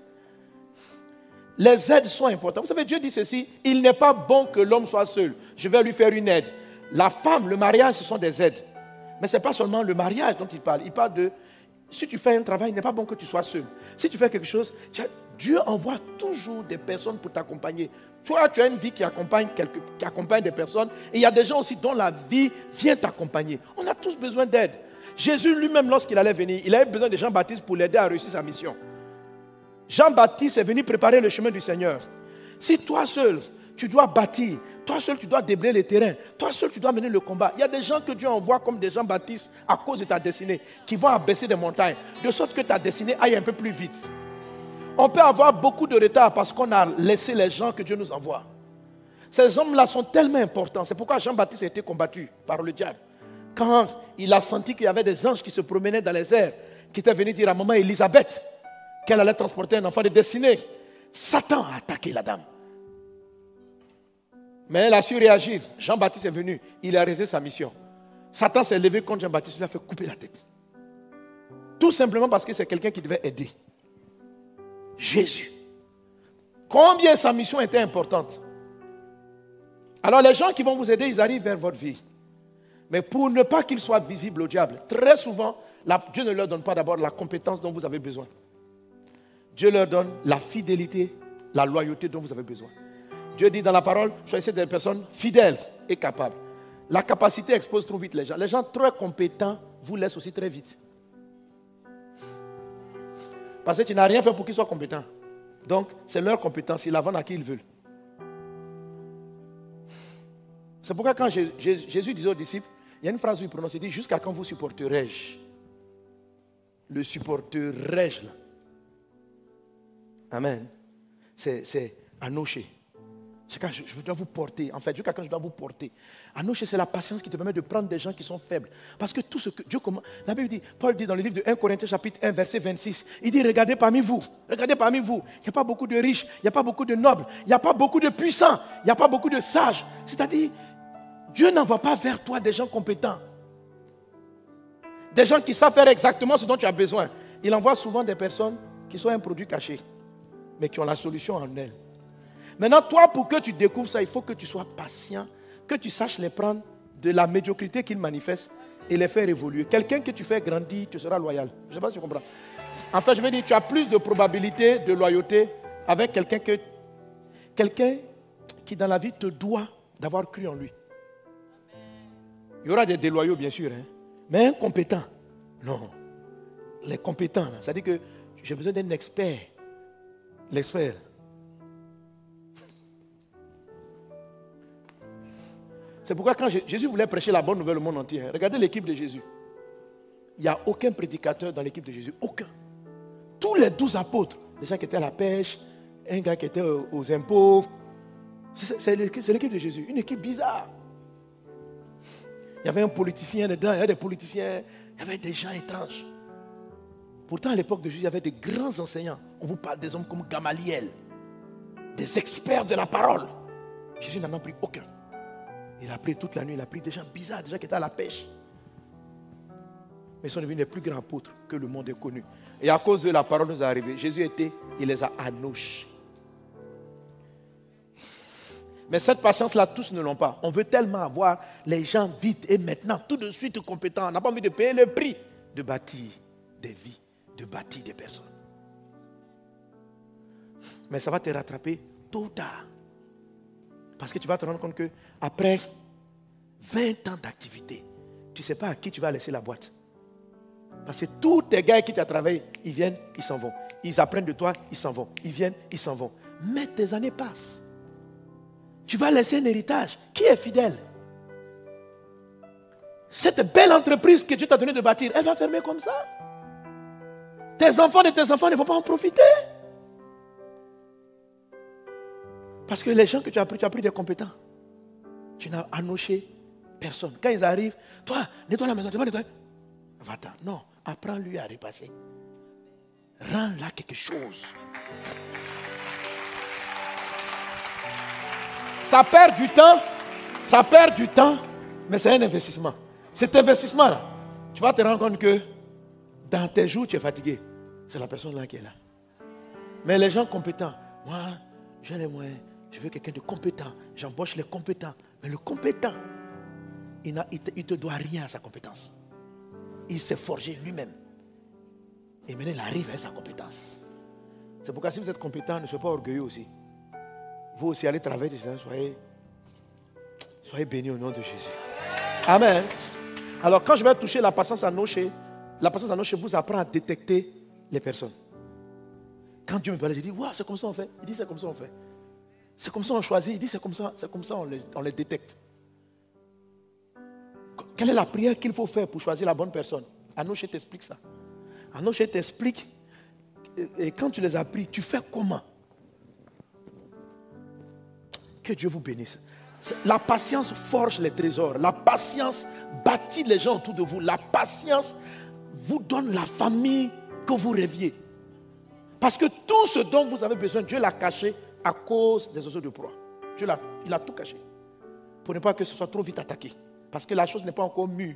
Les aides sont importantes. Vous savez, Dieu dit ceci, il n'est pas bon que l'homme soit seul. Je vais lui faire une aide. La femme, le mariage, ce sont des aides. Mais ce n'est pas seulement le mariage dont il parle. Il parle de si tu fais un travail, il n'est pas bon que tu sois seul. Si tu fais quelque chose, Dieu envoie toujours des personnes pour t'accompagner. Toi, tu as une vie qui accompagne, qui accompagne des personnes. Et il y a des gens aussi dont la vie vient t'accompagner. On a tous besoin d'aide. Jésus lui-même, lorsqu'il allait venir, il avait besoin de Jean-Baptiste pour l'aider à réussir sa mission. Jean-Baptiste est venu préparer le chemin du Seigneur. Si toi seul, tu dois bâtir, toi seul, tu dois déblayer les terrains. Toi seul, tu dois mener le combat. Il y a des gens que Dieu envoie comme des gens baptistes à cause de ta destinée, qui vont abaisser des montagnes, de sorte que ta destinée aille un peu plus vite. On peut avoir beaucoup de retard parce qu'on a laissé les gens que Dieu nous envoie. Ces hommes-là sont tellement importants. C'est pourquoi Jean-Baptiste a été combattu par le diable. Quand il a senti qu'il y avait des anges qui se promenaient dans les airs, qui étaient venus dire à maman Elisabeth qu'elle allait transporter un enfant de destinée, Satan a attaqué la dame. Mais elle a su réagir. Jean-Baptiste est venu. Il a réalisé sa mission. Satan s'est levé contre Jean-Baptiste. Il a fait couper la tête. Tout simplement parce que c'est quelqu'un qui devait aider. Jésus. Combien sa mission était importante. Alors les gens qui vont vous aider, ils arrivent vers votre vie. Mais pour ne pas qu'ils soient visibles au diable, très souvent, Dieu ne leur donne pas d'abord la compétence dont vous avez besoin. Dieu leur donne la fidélité, la loyauté dont vous avez besoin. Dieu dit dans la parole, choisissez des personnes fidèles et capables. La capacité expose trop vite les gens. Les gens très compétents vous laissent aussi très vite. Parce que tu n'as rien fait pour qu'ils soient compétents. Donc, c'est leur compétence. Ils la vendent à qui ils veulent. C'est pourquoi quand Jésus disait aux disciples, il y a une phrase où il prononce, il dit, jusqu'à quand vous supporterai-je? Le supporterai-je. Amen. C'est anoché. Je, dois vous porter. En fait, quand je dois vous porter. Anoche, c'est la patience qui te permet de prendre des gens qui sont faibles. Parce que tout ce que Dieu commence. La Bible dit, Paul dit dans le livre de 1 Corinthiens, chapitre 1, verset 26, il dit Regardez parmi vous, regardez parmi vous. Il n'y a pas beaucoup de riches, il n'y a pas beaucoup de nobles, il n'y a pas beaucoup de puissants, il n'y a pas beaucoup de sages. C'est-à-dire, Dieu n'envoie pas vers toi des gens compétents. Des gens qui savent faire exactement ce dont tu as besoin. Il envoie souvent des personnes qui sont un produit caché, mais qui ont la solution en elles. Maintenant, toi, pour que tu découvres ça, il faut que tu sois patient, que tu saches les prendre de la médiocrité qu'ils manifestent et les faire évoluer. Quelqu'un que tu fais grandir, tu seras loyal. Je ne sais pas si tu comprends. En fait, je veux dire, tu as plus de probabilité de loyauté avec quelqu'un que quelqu'un qui dans la vie te doit d'avoir cru en lui. Il y aura des déloyaux, bien sûr, hein. mais incompétents. Non. Les compétents, dit que j'ai besoin d'un expert. L'expert, C'est pourquoi quand Jésus voulait prêcher la bonne nouvelle au monde entier, regardez l'équipe de Jésus. Il n'y a aucun prédicateur dans l'équipe de Jésus. Aucun. Tous les douze apôtres, des gens qui étaient à la pêche, un gars qui était aux impôts. C'est l'équipe de Jésus. Une équipe bizarre. Il y avait un politicien dedans, il y avait des politiciens, il y avait des gens étranges. Pourtant, à l'époque de Jésus, il y avait des grands enseignants. On vous parle des hommes comme Gamaliel, des experts de la parole. Jésus n'en a pris aucun. Il a pris toute la nuit, il a pris des gens bizarres, des gens qui étaient à la pêche. Mais ils sont devenus les plus grands apôtres que le monde ait connus. Et à cause de la parole nous est arrivée. Jésus était, il les a annouchés. Mais cette patience-là, tous ne l'ont pas. On veut tellement avoir les gens vite et maintenant, tout de suite compétents. On n'a pas envie de payer le prix de bâtir des vies, de bâtir des personnes. Mais ça va te rattraper tôt ou tard. Parce que tu vas te rendre compte que après 20 ans d'activité, tu ne sais pas à qui tu vas laisser la boîte. Parce que tous tes gars qui t'ont travaillé, ils viennent, ils s'en vont. Ils apprennent de toi, ils s'en vont. Ils viennent, ils s'en vont. Mais tes années passent. Tu vas laisser un héritage. Qui est fidèle Cette belle entreprise que Dieu t'a donné de bâtir, elle va fermer comme ça. Tes enfants et tes enfants ne vont pas en profiter. Parce que les gens que tu as pris, tu as pris des compétents. Tu n'as annoché personne. Quand ils arrivent, toi, nettoie la maison, tu vas nettoyer. Va-t'en. Non, apprends-lui à repasser. Rends-la quelque chose. Ça perd du temps, ça perd du temps, mais c'est un investissement. Cet investissement-là, tu vas te rendre compte que dans tes jours, tu es fatigué. C'est la personne là qui est là. Mais les gens compétents, moi, j'ai les moyens, je veux quelqu'un de compétent. J'embauche les compétents. Mais le compétent, il ne te doit rien à sa compétence. Il s'est forgé lui-même. Et maintenant, il arrive à sa compétence. C'est pourquoi si vous êtes compétent, ne soyez pas orgueilleux aussi. Vous aussi allez travailler, soyez, soyez bénis au nom de Jésus. Amen. Alors quand je vais toucher la patience à nocher, la patience à nocher vous apprend à détecter les personnes. Quand Dieu me parle, je dis, wow, c'est comme ça on fait. Il dit, c'est comme ça on fait. C'est comme ça on choisit. Il dit, c'est comme ça, c'est comme ça on les, les détecte. Quelle est la prière qu'il faut faire pour choisir la bonne personne? Anoche t'explique ça. Anoche t'explique, et quand tu les as pris, tu fais comment? Que Dieu vous bénisse. La patience forge les trésors. La patience bâtit les gens autour de vous. La patience vous donne la famille que vous rêviez. Parce que tout ce dont vous avez besoin, Dieu l'a caché à cause des oiseaux de proie. Dieu l'a, il a tout caché. Pour ne pas que ce soit trop vite attaqué. Parce que la chose n'est pas encore mûre.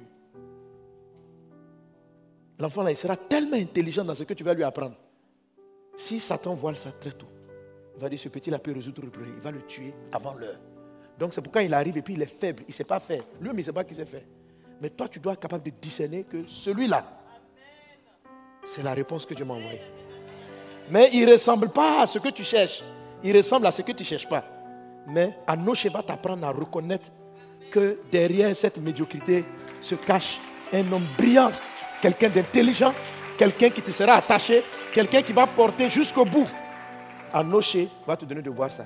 L'enfant là, il sera tellement intelligent dans ce que tu vas lui apprendre. Si Satan voit ça très tôt, il va dire ce petit là peut résoudre le problème. Il va le tuer avant l'heure. Donc c'est pourquoi il arrive et puis il est faible. Il ne sait pas faire. Lui, il ne sait pas qu'il sait faire. Mais toi, tu dois être capable de discerner que celui-là, c'est la réponse que Dieu m'a envoyée. Mais il ne ressemble pas à ce que tu cherches. Il ressemble à ce que tu ne cherches pas. Mais Anoche va t'apprendre à reconnaître que derrière cette médiocrité se cache un homme brillant, quelqu'un d'intelligent, quelqu'un qui te sera attaché, quelqu'un qui va porter jusqu'au bout. Anoche va te donner de voir ça.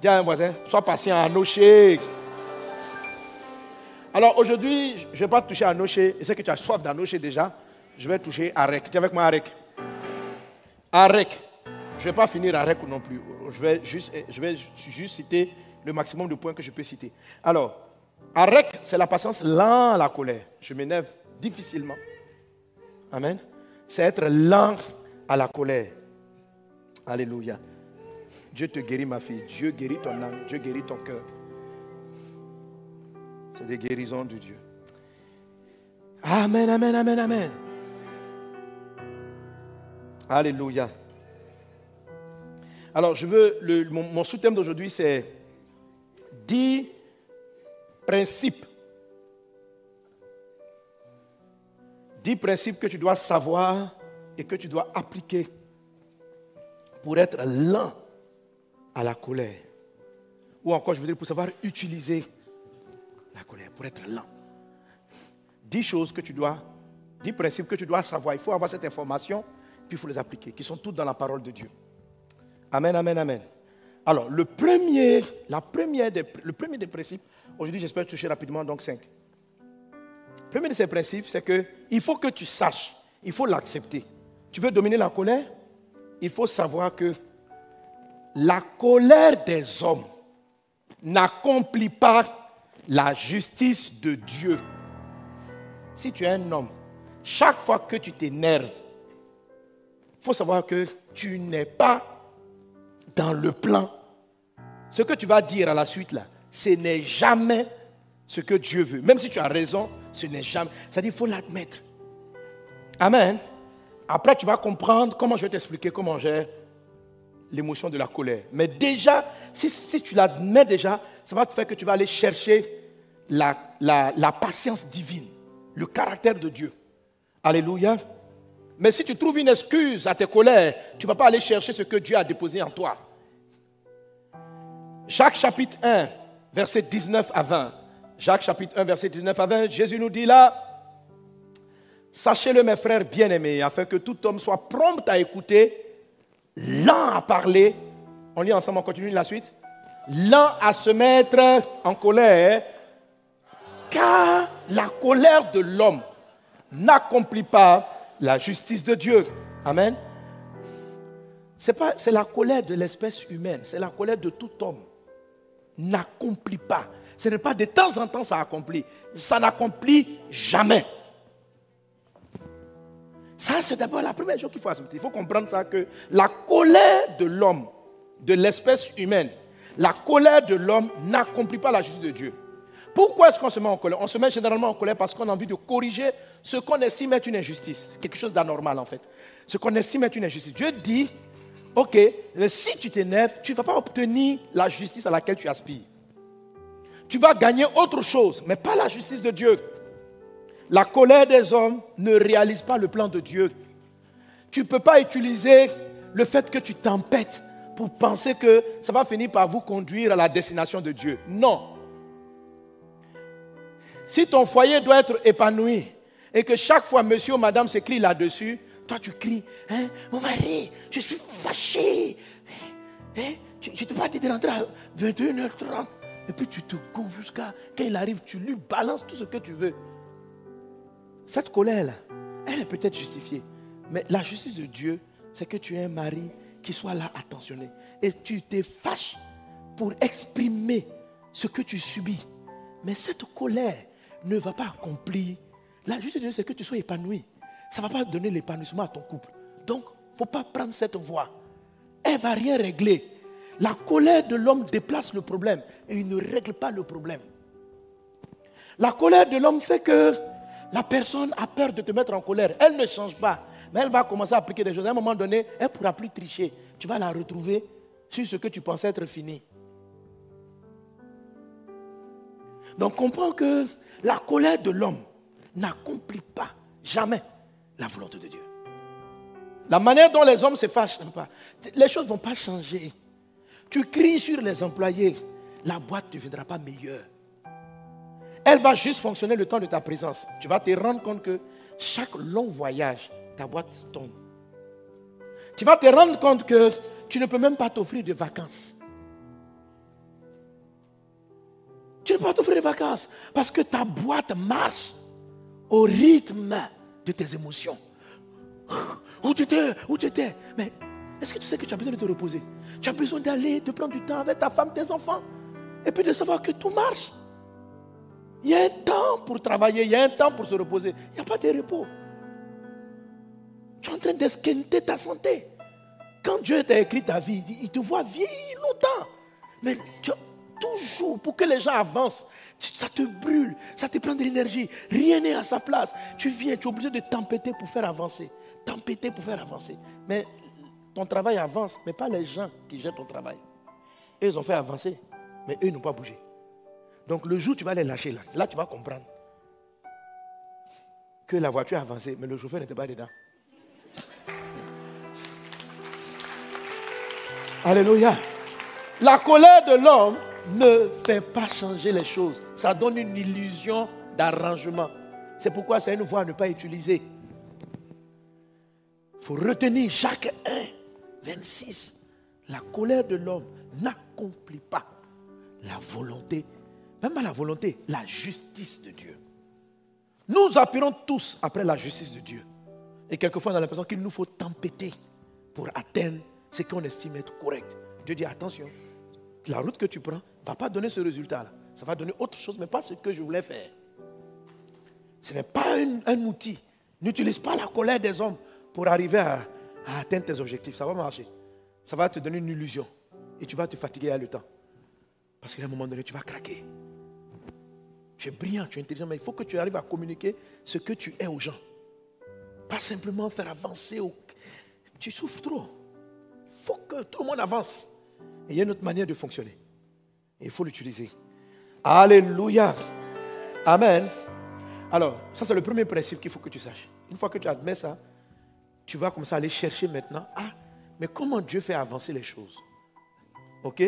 Dis à un voisin, sois patient, Anoche. Alors aujourd'hui, je ne vais pas toucher à Anoche. Je sais que tu as soif d'Anoche déjà. Je vais toucher Arek. Tu es avec moi, Arek Arek. Je ne vais pas finir Arek non plus. Je vais, juste, je vais juste citer le maximum de points que je peux citer. Alors, Arek, c'est la patience lent à la colère. Je m'énerve difficilement. Amen. C'est être lent à la colère. Alléluia. Dieu te guérit, ma fille. Dieu guérit ton âme. Dieu guérit ton cœur. C'est des guérisons de Dieu. Amen, amen, amen, amen. Alléluia. Alors, je veux, mon, sous-thème d'aujourd'hui, c'est 10 principes. 10 principes que tu dois savoir et que tu dois appliquer pour être lent à la colère. Ou encore, je veux dire, pour savoir utiliser la colère, pour être lent. 10 choses que tu dois, 10 principes que tu dois savoir. Il faut avoir cette information puis il faut les appliquer, qui sont toutes dans la parole de Dieu. Amen, amen, amen. Alors, le premier, la première le premier des principes, aujourd'hui j'espère toucher rapidement, donc cinq. Le premier de ces principes, c'est qu'il faut que tu saches, il faut l'accepter. Tu veux dominer la colère? Il faut savoir que la colère des hommes n'accomplit pas la justice de Dieu. Si tu es un homme, chaque fois que tu t'énerves, il faut savoir que tu n'es pas dans le plan. Ce que tu vas dire à la suite là, ce n'est jamais ce que Dieu veut. Même si tu as raison, ce n'est jamais. C'est-à-dire, il faut l'admettre. Amen. Après, tu vas comprendre comment je vais t'expliquer comment j'ai l'émotion de la colère. Mais déjà, si, si tu l'admets déjà, ça va te faire que tu vas aller chercher la, la, la patience divine, le caractère de Dieu. Alléluia. Mais si tu trouves une excuse à tes colères, tu ne vas pas aller chercher ce que Dieu a déposé en toi. Jacques chapitre 1, verset 19 à 20. Jacques chapitre 1, verset 19 à 20, Jésus nous dit là, Sachez-le, mes frères bien-aimés, afin que tout homme soit prompt à écouter, lent à parler. On lit ensemble, on continue la suite. Lent à se mettre en colère, car la colère de l'homme n'accomplit pas la justice de Dieu. Amen. C'est la colère de l'espèce humaine, c'est la colère de tout homme. N'accomplit pas. Ce n'est pas de temps en temps ça accomplit. Ça n'accomplit jamais. Ça, c'est d'abord la première chose qu'il faut accepter. Il faut comprendre ça que la colère de l'homme, de l'espèce humaine, la colère de l'homme n'accomplit pas la justice de Dieu. Pourquoi est-ce qu'on se met en colère? On se met généralement en colère parce qu'on a envie de corriger ce qu'on estime être une injustice, quelque chose d'anormal en fait. Ce qu'on estime être une injustice. Dieu dit, ok, si tu t'énerves, tu ne vas pas obtenir la justice à laquelle tu aspires. Tu vas gagner autre chose, mais pas la justice de Dieu. La colère des hommes ne réalise pas le plan de Dieu. Tu ne peux pas utiliser le fait que tu tempêtes pour penser que ça va finir par vous conduire à la destination de Dieu. Non. Si ton foyer doit être épanoui et que chaque fois monsieur ou madame s'écrit là-dessus, toi tu cries, hein, mon mari, je suis fâché. Hein, tu ne peux pas te rentrer à 21h30 et puis tu te gonfles jusqu'à quand il arrive, tu lui balances tout ce que tu veux. Cette colère-là, elle est peut-être justifiée. Mais la justice de Dieu, c'est que tu es un mari qui soit là attentionné. Et tu te fâches pour exprimer ce que tu subis. Mais cette colère, ne va pas accomplir. La justice de Dieu, c'est que tu sois épanoui. Ça ne va pas donner l'épanouissement à ton couple. Donc, il ne faut pas prendre cette voie. Elle ne va rien régler. La colère de l'homme déplace le problème et il ne règle pas le problème. La colère de l'homme fait que la personne a peur de te mettre en colère. Elle ne change pas, mais elle va commencer à appliquer des choses. À un moment donné, elle ne pourra plus tricher. Tu vas la retrouver sur ce que tu pensais être fini. Donc comprends que la colère de l'homme n'accomplit pas jamais la volonté de Dieu. La manière dont les hommes se fâchent, les choses ne vont pas changer. Tu cries sur les employés, la boîte ne deviendra pas meilleure. Elle va juste fonctionner le temps de ta présence. Tu vas te rendre compte que chaque long voyage, ta boîte tombe. Tu vas te rendre compte que tu ne peux même pas t'offrir de vacances. Tu ne peux pas t'offrir des vacances parce que ta boîte marche au rythme de tes émotions. Où tu étais Où tu étais Mais est-ce que tu sais que tu as besoin de te reposer? Tu as besoin d'aller, de prendre du temps avec ta femme, tes enfants, et puis de savoir que tout marche. Il y a un temps pour travailler, il y a un temps pour se reposer. Il n'y a pas de repos. Tu es en train d'esquinter ta santé. Quand Dieu t'a écrit ta vie, il te voit vieillir longtemps. Mais tu, toujours pour que les gens avancent. Ça te brûle, ça te prend de l'énergie. Rien n'est à sa place. Tu viens, tu es obligé de tempêter pour faire avancer. Tempêter pour faire avancer. Mais ton travail avance, mais pas les gens qui jettent ton travail. Eux, ils ont fait avancer, mais eux, n'ont pas bougé. Donc le jour tu vas les lâcher, là, là tu vas comprendre que la voiture a avancé, mais le chauffeur n'était pas dedans. Alléluia. La colère de l'homme ne fait pas changer les choses. Ça donne une illusion d'arrangement. C'est pourquoi c'est une voie à ne pas utiliser. Il faut retenir Jacques 1, 26. La colère de l'homme n'accomplit pas la volonté, même pas la volonté, la justice de Dieu. Nous appelons tous après la justice de Dieu. Et quelquefois, on a l'impression qu'il nous faut tempêter pour atteindre ce qu'on estime être correct. Dieu dit attention, la route que tu prends ne va pas donner ce résultat-là. Ça va donner autre chose, mais pas ce que je voulais faire. Ce n'est pas un, outil. N'utilise pas la colère des hommes pour arriver à, atteindre tes objectifs. Ça va marcher. Ça va te donner une illusion. Et tu vas te fatiguer à le temps. Parce qu'à un moment donné, tu vas craquer. Tu es brillant, tu es intelligent, mais il faut que tu arrives à communiquer ce que tu es aux gens. Pas simplement faire avancer. Tu souffres trop. Il faut que tout le monde avance il y a une autre manière de fonctionner. Il faut l'utiliser. Alléluia. Amen. Alors, ça c'est le premier principe qu'il faut que tu saches. Une fois que tu admets ça, tu vas commencer à aller chercher maintenant. Ah, mais comment Dieu fait avancer les choses? Ok?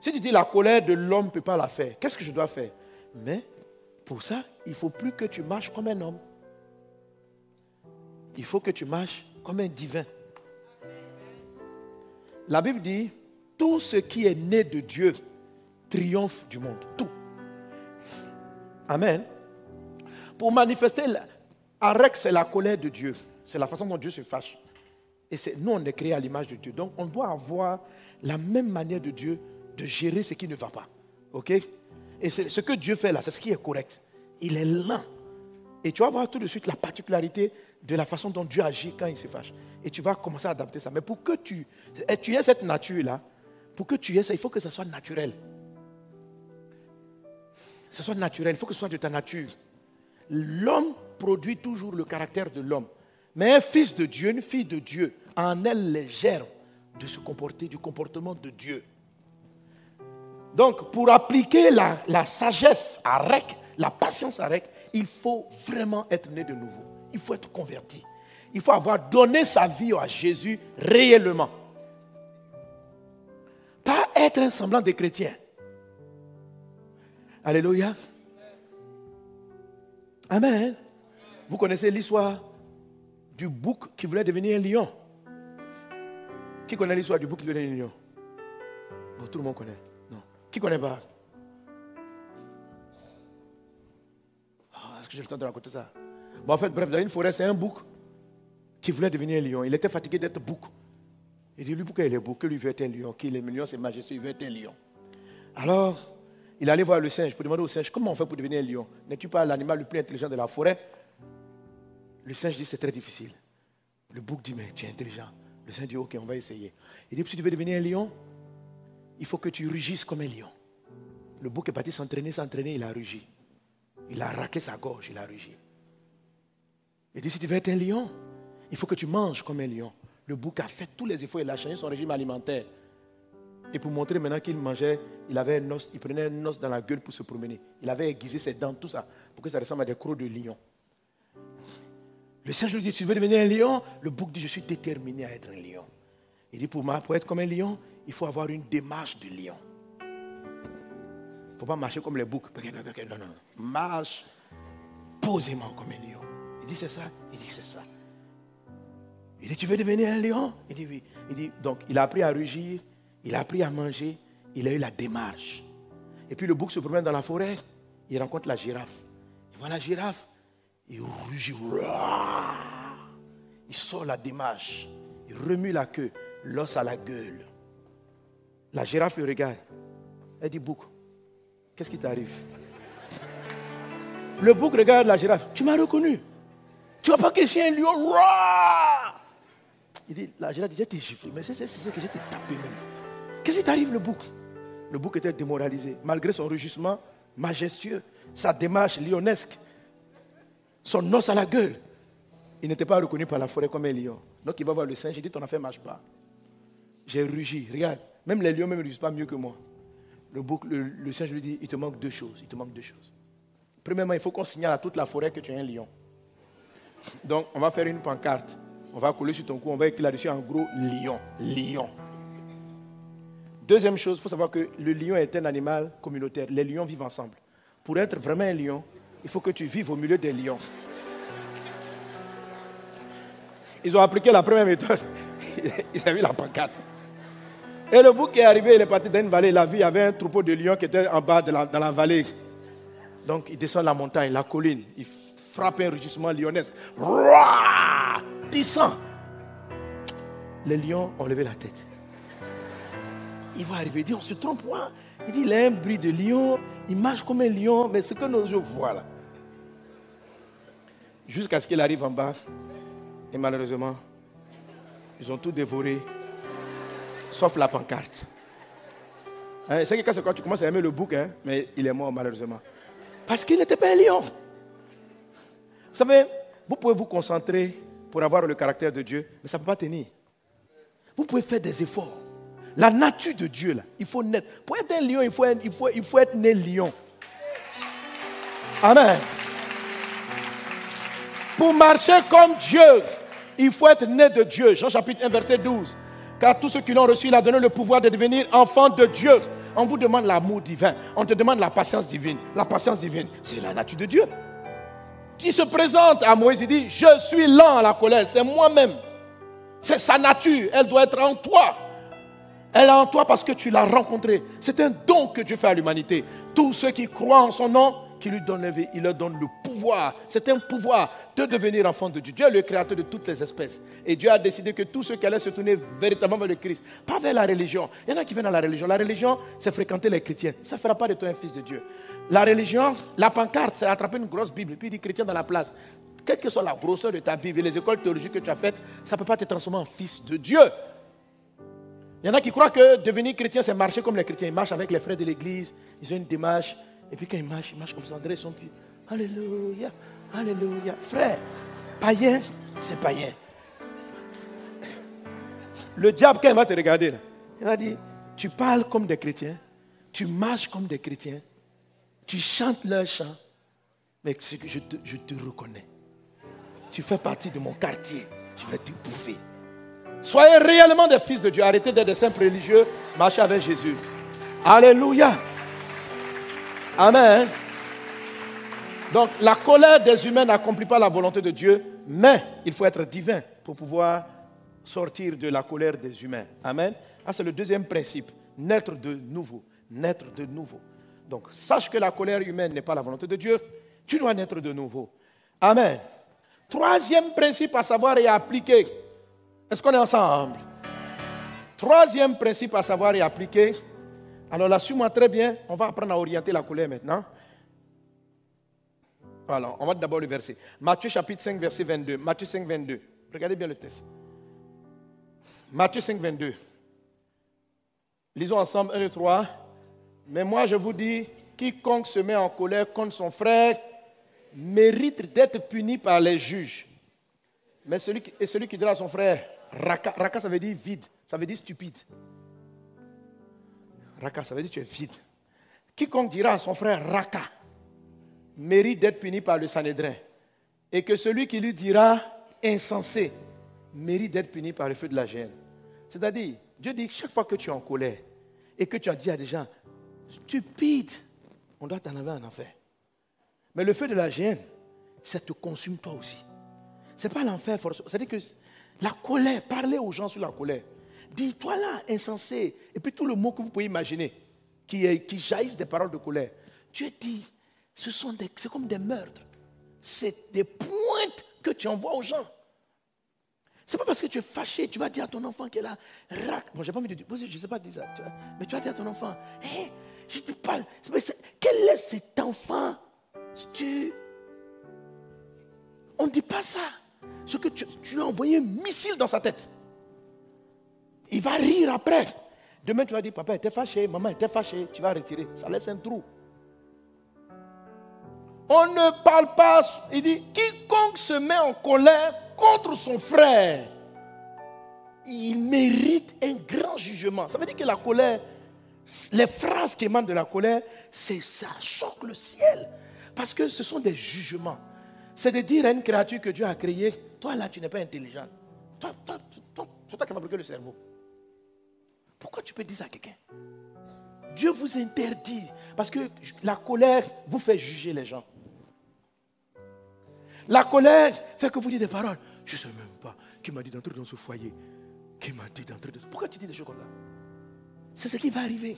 Si tu dis la colère de l'homme ne peut pas la faire, qu'est-ce que je dois faire? Mais pour ça, il ne faut plus que tu marches comme un homme. il faut que tu marches comme un divin. La Bible dit, tout ce qui est né de Dieu triomphe du monde. Tout. Amen. Pour manifester, Arek, c'est la colère de Dieu. C'est la façon dont Dieu se fâche. Et nous, on est créés à l'image de Dieu. Donc, on doit avoir la même manière de Dieu de gérer ce qui ne va pas. OK? Et ce que Dieu fait là, c'est ce qui est correct. Il est lent. Et tu vas voir tout de suite la particularité de la façon dont Dieu agit quand il se fâche. Et tu vas commencer à adapter ça. Mais pour que tu, tu aies cette nature-là, pour que tu aies ça, il faut que ça soit naturel. Ça soit naturel, il faut que ce soit de ta nature. L'homme produit toujours le caractère de l'homme. Mais un fils de Dieu, une fille de Dieu, en elle germes de se comporter, du comportement de Dieu. Donc, pour appliquer la, la sagesse à REC, la patience à REC, il faut vraiment être né de nouveau. Il faut être converti. Il faut avoir donné sa vie à Jésus réellement. Pas être un semblant de chrétien. Alléluia. Amen. Vous connaissez l'histoire du bouc qui voulait devenir un lion. Qui connaît l'histoire du bouc qui voulait devenir un lion? Bon, Tout le monde connaît. Non. Qui connaît pas? Ah, Est-ce que j'ai le temps de raconter ça? Bon, En fait, bref, dans une forêt, c'est un bouc qui voulait devenir un lion. Il était fatigué d'être bouc. Il dit, lui, pourquoi il est bouc? Que lui veut être un lion? Qu'il est million, c'est majestueux, il veut être un lion? Alors, il allait voir le singe pour demander au singe comment on fait pour devenir un lion? N'es-tu pas l'animal le plus intelligent de la forêt? Le singe dit c'est très difficile. Le bouc dit mais tu es intelligent. Le singe dit ok, on va essayer. Il dit si tu veux devenir un lion, il faut que tu rugisses comme un lion. Le bouc est parti s'entraîner, s'entraîner, il a rugi. Il a raqué sa gorge, il a rugi. Il dit si tu veux être un lion, il faut que tu manges comme un lion. Le bouc a fait tous les efforts, il a changé son régime alimentaire. Et pour montrer maintenant qu'il mangeait, il avait un os, il prenait un os dans la gueule pour se promener. Il avait aiguisé ses dents, tout ça, pour que ça ressemble à des crocs de lion. Le singe lui dit, tu veux devenir un lion? Le bouc dit, je suis déterminé à être un lion. Il dit, pour, moi, pour être comme un lion, il faut avoir une démarche de lion. Il ne faut pas marcher comme les boucs. Non, non, non. Marche posément comme un lion. Il dit, c'est ça Il dit, c'est ça. Il dit, tu veux devenir un lion? Il dit, oui. Il dit, donc, il a appris à rugir, il a appris à manger, il a eu la démarche. Et puis le bouc se promène dans la forêt, il rencontre la girafe. Il voit la girafe, il rugit. Il sort la démarche, il remue la queue, l'os à la gueule. La girafe le regarde. Elle dit Bouc, qu'est-ce qui t'arrive? Le bouc regarde la girafe. Tu m'as reconnu. Tu vois pas que c'est un lion Il dit, la girafe dit, je t'ai giflé, mais c'est ce que je t'ai tapé même. Qu'est-ce qui t'arrive le bouc? Le bouc était démoralisé, malgré son rugissement majestueux, sa démarche lionesque, son os à la gueule. Il n'était pas reconnu par la forêt comme un lion. Donc il va voir le singe, il dit ton affaire ne marche pas. J'ai rugi, regarde, même les lions ne rugissent pas mieux que moi. Le, bouc, le, singe lui dit, il te manque deux choses, il te manque deux choses. Premièrement, il faut qu'on signale à toute la forêt que tu es un lion. Donc on va faire une pancarte, on va coller sur ton cou, on va écrire là-dessus en gros lion, lion. Deuxième chose, il faut savoir que le lion est un animal communautaire. Les lions vivent ensemble. Pour être vraiment un lion, il faut que tu vives au milieu des lions. Ils ont appliqué la première méthode. (laughs) Ils vu la pancarte. Et le bouc est arrivé, il est parti dans une vallée. La vie, il y avait un troupeau de lions qui était en bas dans la vallée. Donc il descend la montagne, la colline. Il frappe un rugissement lyonnesque. Descend. Les lions ont levé la tête il va arriver. Il dit, on se trompe pas. Il dit, il a un bruit de lion, il marche comme un lion, mais ce que nos yeux voient là. Jusqu'à ce qu'il arrive en bas. Et malheureusement, ils ont tout dévoré, sauf la pancarte. Hein, c'est que quand tu commences à aimer le bouc, hein, mais il est mort malheureusement. Parce qu'il n'était pas un lion. Vous savez, vous pouvez vous concentrer pour avoir le caractère de Dieu, mais ça ne peut pas tenir. Vous pouvez faire des efforts. La nature de Dieu, là, il faut naître. Pour être un lion, il faut, être né lion. Amen. Pour marcher comme Dieu, il faut être né de Dieu. Jean chapitre 1, verset 12. Car tous ceux qui l'ont reçu, il a donné le pouvoir de devenir enfants de Dieu. On vous demande l'amour divin. On te demande la patience divine. La patience divine, c'est la nature de Dieu. il se présente à Moïse, il dit, je suis lent à la colère, c'est moi-même. C'est sa nature, elle doit être en toi. Elle est en toi parce que tu l'as rencontrée. C'est un don que Dieu fait à l'humanité. Tous ceux qui croient en son nom, qui lui donne il leur donne le pouvoir. C'est un pouvoir de devenir enfant de Dieu. Dieu est le créateur de toutes les espèces. Et Dieu a décidé que tous ceux qui allaient se tourner véritablement vers le Christ, pas vers la religion. Il y en a qui viennent à la religion. La religion, c'est fréquenter les chrétiens. Ça ne fera pas de toi un fils de Dieu. La religion, la pancarte, c'est attraper une grosse Bible, puis dire chrétien dans la place. Quelle que soit la grosseur de ta Bible et les écoles théologiques que tu as faites, ça ne peut pas te transformer en fils de Dieu. Il y en a qui croient que devenir chrétien, c'est marcher comme les chrétiens. Ils marchent avec les frères de l'église, ils ont une démarche, et puis quand ils marchent, ils marchent comme ça, André son pied. Alléluia, Alléluia. Frère, païen, c'est païen. Le diable, quand il va te regarder, il va dire, tu parles comme des chrétiens, tu marches comme des chrétiens, tu chantes leur chant, mais je te reconnais. Tu fais partie de mon quartier, je vais te bouffer. Soyez réellement des fils de Dieu. Arrêtez d'être des simples religieux. Marchez avec Jésus. Alléluia. Amen. Donc la colère des humains n'accomplit pas la volonté de Dieu, mais il faut être divin pour pouvoir sortir de la colère des humains. Amen. Ah, c'est le deuxième principe. Naître de nouveau. Naître de nouveau. Donc sache que la colère humaine n'est pas la volonté de Dieu. Tu dois naître de nouveau. Amen. Troisième principe à savoir et à appliquer. Est-ce qu'on est ensemble? Troisième principe à savoir et appliquer. Alors là, suis-moi très bien. On va apprendre à orienter la colère maintenant. Alors, on va d'abord le verset. Matthieu chapitre 5, verset 22. Matthieu 5, 22. Regardez bien le texte. Matthieu 5, 22. Lisons ensemble 1, 2, 3. Mais moi, je vous dis, quiconque se met en colère contre son frère mérite d'être puni par les juges. Mais celui qui, et celui qui dira à son frère, raka, raka ça veut dire vide, ça veut dire stupide. Raka, ça veut dire tu es vide. Quiconque dira à son frère raka mérite d'être puni par le Sanhédrin. Et que celui qui lui dira insensé mérite d'être puni par le feu de la gêne. C'est-à-dire, Dieu dit que chaque fois que tu es en colère et que tu as dit à des gens stupide, on doit t'en avoir un enfer. Mais le feu de la gêne, ça te consume toi aussi. Ce n'est pas l'enfer forcément. C'est-à-dire que la colère, parlez aux gens sur la colère. Dis-toi là, insensé. Et puis tout le mot que vous pouvez imaginer, qui, qui jaillissent des paroles de colère. Dieu dit, ce sont des, c'est comme des meurtres. C'est des pointes que tu envoies aux gens. C'est pas parce que tu es fâché, tu vas dire à ton enfant qui est là, rac. Bon, j'ai pas envie de dire, je ne sais pas dire ça, mais tu vas dire à ton enfant, hé, je te parle. Quel est cet enfant? Tu... On ne dit pas ça. Ce que tu, lui as envoyé un missile dans sa tête. Il va rire après. Demain, tu vas dire, papa était fâché, maman était fâchée, tu vas retirer. Ça laisse un trou. On ne parle pas, il dit, quiconque se met en colère contre son frère, il mérite un grand jugement. Ça veut dire que la colère, les phrases qui émanent de la colère, c'est ça choque le ciel. Parce que ce sont des jugements. C'est de dire à une créature que Dieu a créée, toi là, tu n'es pas intelligent. Toi, toi, toi, toi, toi qui bloqué le cerveau. Pourquoi tu peux dire ça à quelqu'un? Dieu vous interdit. Parce que la colère vous fait juger les gens. La colère fait que vous dites des paroles. Je ne sais même pas qui m'a dit d'entrer dans ce foyer. Qui m'a dit d'entrer dans ce... Pourquoi tu dis des choses comme ça? C'est ce qui va arriver.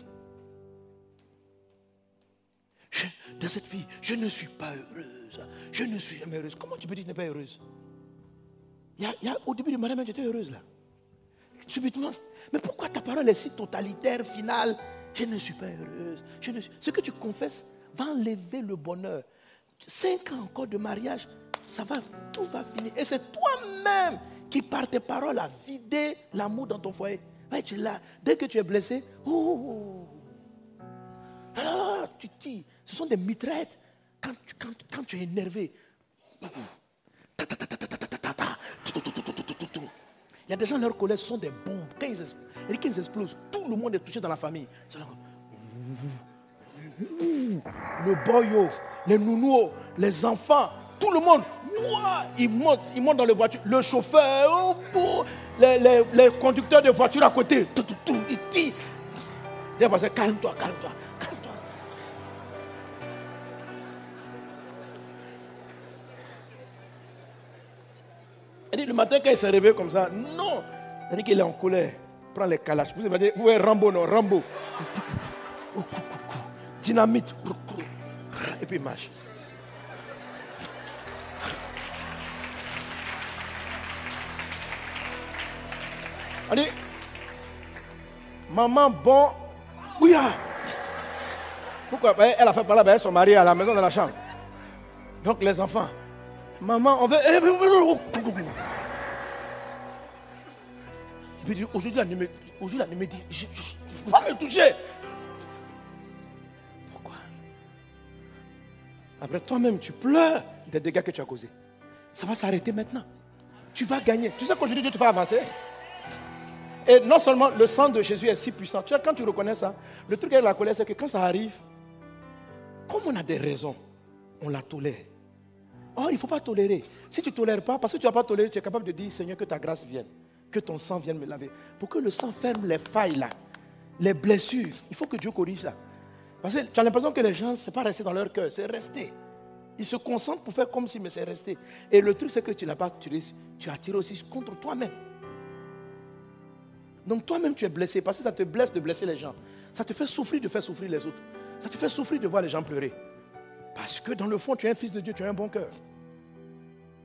Dans cette vie, je ne suis pas heureuse. Je ne suis jamais heureuse. Comment tu peux dire que tu n'es pas heureuse? Y, a, Au début du mariage, j'étais heureuse là. Subitement. Mais pourquoi ta parole est si totalitaire, finale? Je ne suis pas heureuse. Ce que tu confesses va enlever le bonheur. Cinq ans encore de mariage, tout va finir. Et c'est toi-même qui, par tes paroles, a vidé l'amour dans ton foyer. là. Dès que tu es blessé, oh, alors tu dis, ce sont des mitraillettes. Quand, tu es énervé, il y a des gens, leur colère, ce sont des bombes. Quand ils, et quand ils explosent, tout le monde est touché dans la famille. Le boyo, les nounous, les enfants, tout le monde, ils montent, ils montent dans les voitures. Le chauffeur, oh, les, conducteurs de voitures à côté, ils tirent. Les voisins, calme-toi, calme-toi. Le matin, quand il s'est réveillé comme ça, non. Elle dit qu'il est en colère. Prends les calaches. Vous voyez, vous voyez Rambo, non Rambo. Dynamite. Et puis il marche. Elle dit, maman, bon, oui, ah. Pourquoi? Ben, Elle a fait parler avec son mari à la maison, dans la chambre. Donc les enfants, maman, on veut... Aujourd'hui, la ne me dit, je ne peux pas me toucher. Pourquoi? Après, toi-même, tu pleures des dégâts que tu as causés. Ça va s'arrêter maintenant. Tu vas gagner. Tu sais qu'aujourd'hui, Dieu te va avancer. Et non seulement le sang de Jésus est si puissant. Tu vois, quand tu reconnais ça, le truc avec la colère, c'est que quand ça arrive, comme on a des raisons, on la tolère. Oh, il ne faut pas tolérer. Si tu ne tolères pas, parce que tu n'as pas toléré, tu es capable de dire, Seigneur, que ta grâce vienne, que ton sang vienne me laver. Pour que le sang ferme les failles là, les blessures. Il faut que Dieu corrige ça. Parce que tu as l'impression que les gens, ce n'est pas resté dans leur cœur, c'est resté. Ils se concentrent pour faire comme si, mais c'est resté. Et le truc, c'est que tu n'as pas tiré, tu as aussi contre toi-même. Donc toi-même, tu es blessé parce que ça te blesse de blesser les gens. Ça te fait souffrir de faire souffrir les autres. Ça te fait souffrir de voir les gens pleurer. Parce que dans le fond, tu es un fils de Dieu, tu as un bon cœur.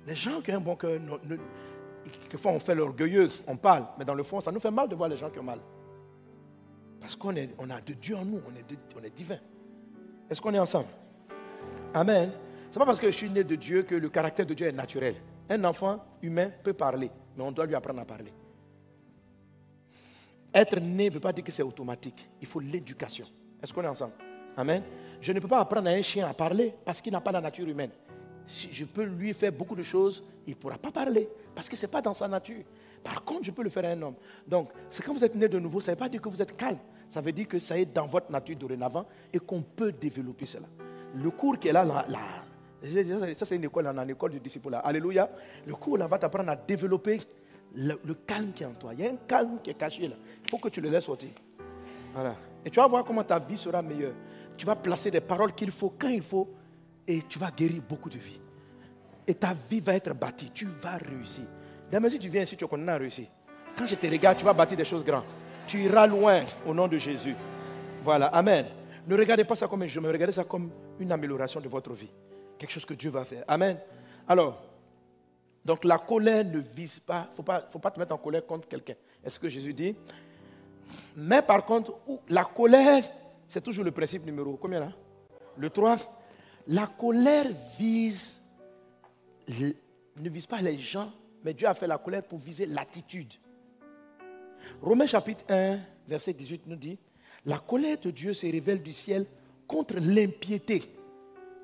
Les gens qui ont un bon cœur, quelquefois on fait l'orgueilleux, on parle, mais dans le fond, ça nous fait mal de voir les gens qui ont mal. Parce qu'on on a de Dieu en nous, on est, on est divin. Est-ce qu'on est ensemble? Amen. Ce n'est pas parce que je suis né de Dieu que le caractère de Dieu est naturel. Un enfant humain peut parler, mais on doit lui apprendre à parler. Être né ne veut pas dire que c'est automatique. Il faut l'éducation. Est-ce qu'on est ensemble? Amen. Je ne peux pas apprendre à un chien à parler parce qu'il n'a pas la nature humaine. Si je peux lui faire beaucoup de choses, il ne pourra pas parler parce que ce n'est pas dans sa nature. Par contre, je peux le faire à un homme. Donc, c'est quand vous êtes né de nouveau, ça ne veut pas dire que vous êtes calme. Ça veut dire que ça est dans votre nature dorénavant et qu'on peut développer cela. Le cours qui est là, là, ça c'est une école, une école du disciple. Alléluia. Le cours là va t'apprendre à développer le, le, calme qui est en toi. Il y a un calme qui est caché là. Il faut que tu le laisses sortir. Voilà. Et tu vas voir comment ta vie sera meilleure. Tu vas placer des paroles qu'il faut quand il faut et tu vas guérir beaucoup de vies. Et ta vie va être bâtie. Tu vas réussir. Demain, si tu viens ici, tu connais à réussir. Quand je te regarde, tu vas bâtir des choses grandes. Tu iras loin au nom de Jésus. Voilà. Amen. Ne regardez pas ça comme un jeu, mais regardez ça comme une amélioration de votre vie. Quelque chose que Dieu va faire. Amen. Alors, donc la colère ne vise pas, il ne faut pas te mettre en colère contre quelqu'un. Est-ce que Jésus dit? Mais par contre, la colère, c'est toujours le principe numéro combien là? Le 3. La colère vise, ne vise pas les gens, mais Dieu a fait la colère pour viser l'attitude. Romains chapitre 1, verset 18 nous dit, la colère de Dieu se révèle du ciel contre l'impiété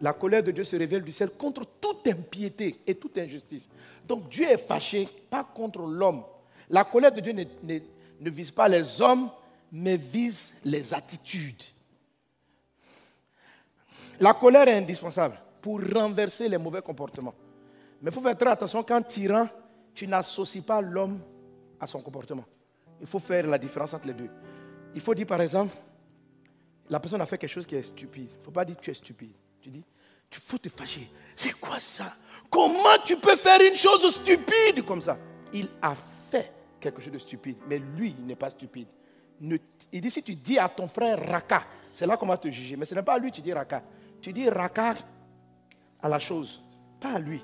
la colère de Dieu se révèle du ciel contre toute impiété et toute injustice. Donc Dieu est fâché, pas contre l'homme. La colère de Dieu ne, vise pas les hommes, mais vise les attitudes. La colère est indispensable pour renverser les mauvais comportements. Mais il faut faire très attention quand tyran, tu n'associes pas l'homme à son comportement. Il faut faire la différence entre les deux. Il faut dire par exemple, la personne a fait quelque chose qui est stupide. Il ne faut pas dire tu es stupide. Tu dis, tu faut te fâcher. C'est quoi ça? Comment tu peux faire une chose stupide comme ça? Il a fait quelque chose de stupide, mais lui, n'est pas stupide. il dit, si tu dis à ton frère Raka, c'est là qu'on va te juger. Mais ce n'est pas à lui que tu dis Raka. Tu dis Raka à la chose, pas à lui.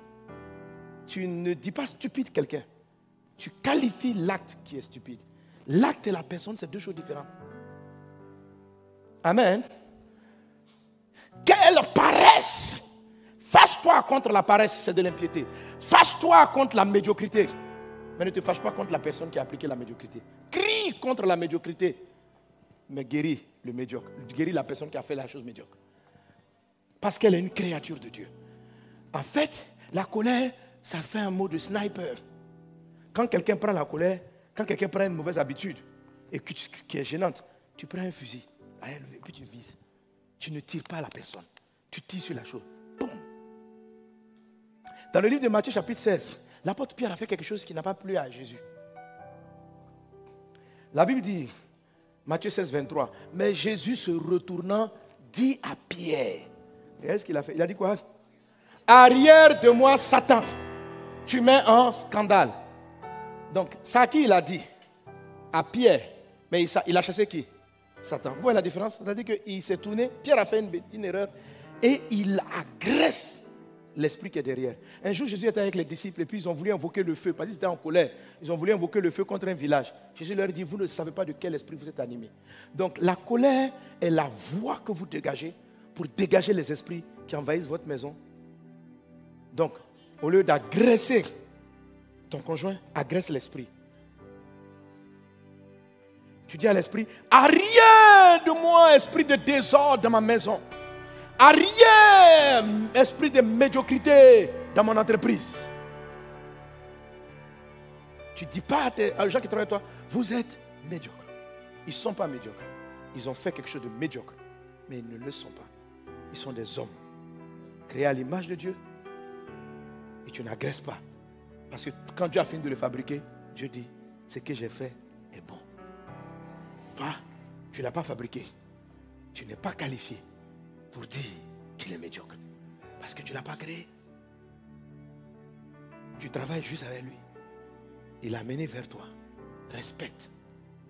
Tu ne dis pas stupide quelqu'un. Tu qualifies l'acte qui est stupide. L'acte et la personne, c'est deux choses différentes. Amen. Quelle paresse Fâche-toi contre la paresse, c'est de l'impiété. Fâche-toi contre la médiocrité. Mais ne te fâche pas contre la personne qui a appliqué la médiocrité. Crie contre la médiocrité. Mais guéris le médiocre. Guéris la personne qui a fait la chose médiocre. Parce qu'elle est une créature de Dieu. En fait, la colère, ça fait un mot de sniper. Quand quelqu'un prend la colère, quand quelqu'un prend une mauvaise habitude, et qui est gênante, tu prends un fusil, et puis tu vises tu ne tires pas la personne. Tu tires sur la chose. Boum. Dans le livre de Matthieu chapitre 16, l'apôtre Pierre a fait quelque chose qui n'a pas plu à Jésus. La Bible dit, Matthieu 16, 23, mais Jésus se retournant dit à Pierre, regardez ce qu'il a fait. Il a dit quoi Arrière de moi, Satan. Tu mets un scandale. Donc, ça à qui il a dit? À Pierre. Mais il, a chassé qui? Satan. Vous voyez la différence? C'est-à-dire qu'il s'est tourné, Pierre a fait une, erreur, et il agresse l'esprit qui est derrière. Un jour, Jésus était avec les disciples et puis ils ont voulu invoquer le feu parce qu'ils étaient en colère. Ils ont voulu invoquer le feu contre un village. Jésus leur dit, vous ne savez pas de quel esprit vous êtes animé. Donc la colère est la voie que vous dégagez pour dégager les esprits qui envahissent votre maison. Donc, au lieu d'agresser ton conjoint, agresse l'esprit. Tu dis à l'esprit, rien de moi, esprit de désordre dans ma maison rien, esprit de médiocrité dans mon entreprise. Tu dis pas à, aux gens qui travaillent avec toi, vous êtes médiocre. Ils ne sont pas médiocres. Ils ont fait quelque chose de médiocre. Mais ils ne le sont pas. Ils sont des hommes créés à l'image de Dieu. Et tu n'agresses pas. Parce que quand Dieu a fini de le fabriquer, Dieu dit, ce que j'ai fait est bon. Toi, tu ne l'as pas fabriqué. Tu n'es pas qualifié pour dire qu'il est médiocre. Parce que tu ne l'as pas créé. Tu travailles juste avec lui. Il l'a amené vers toi. Respecte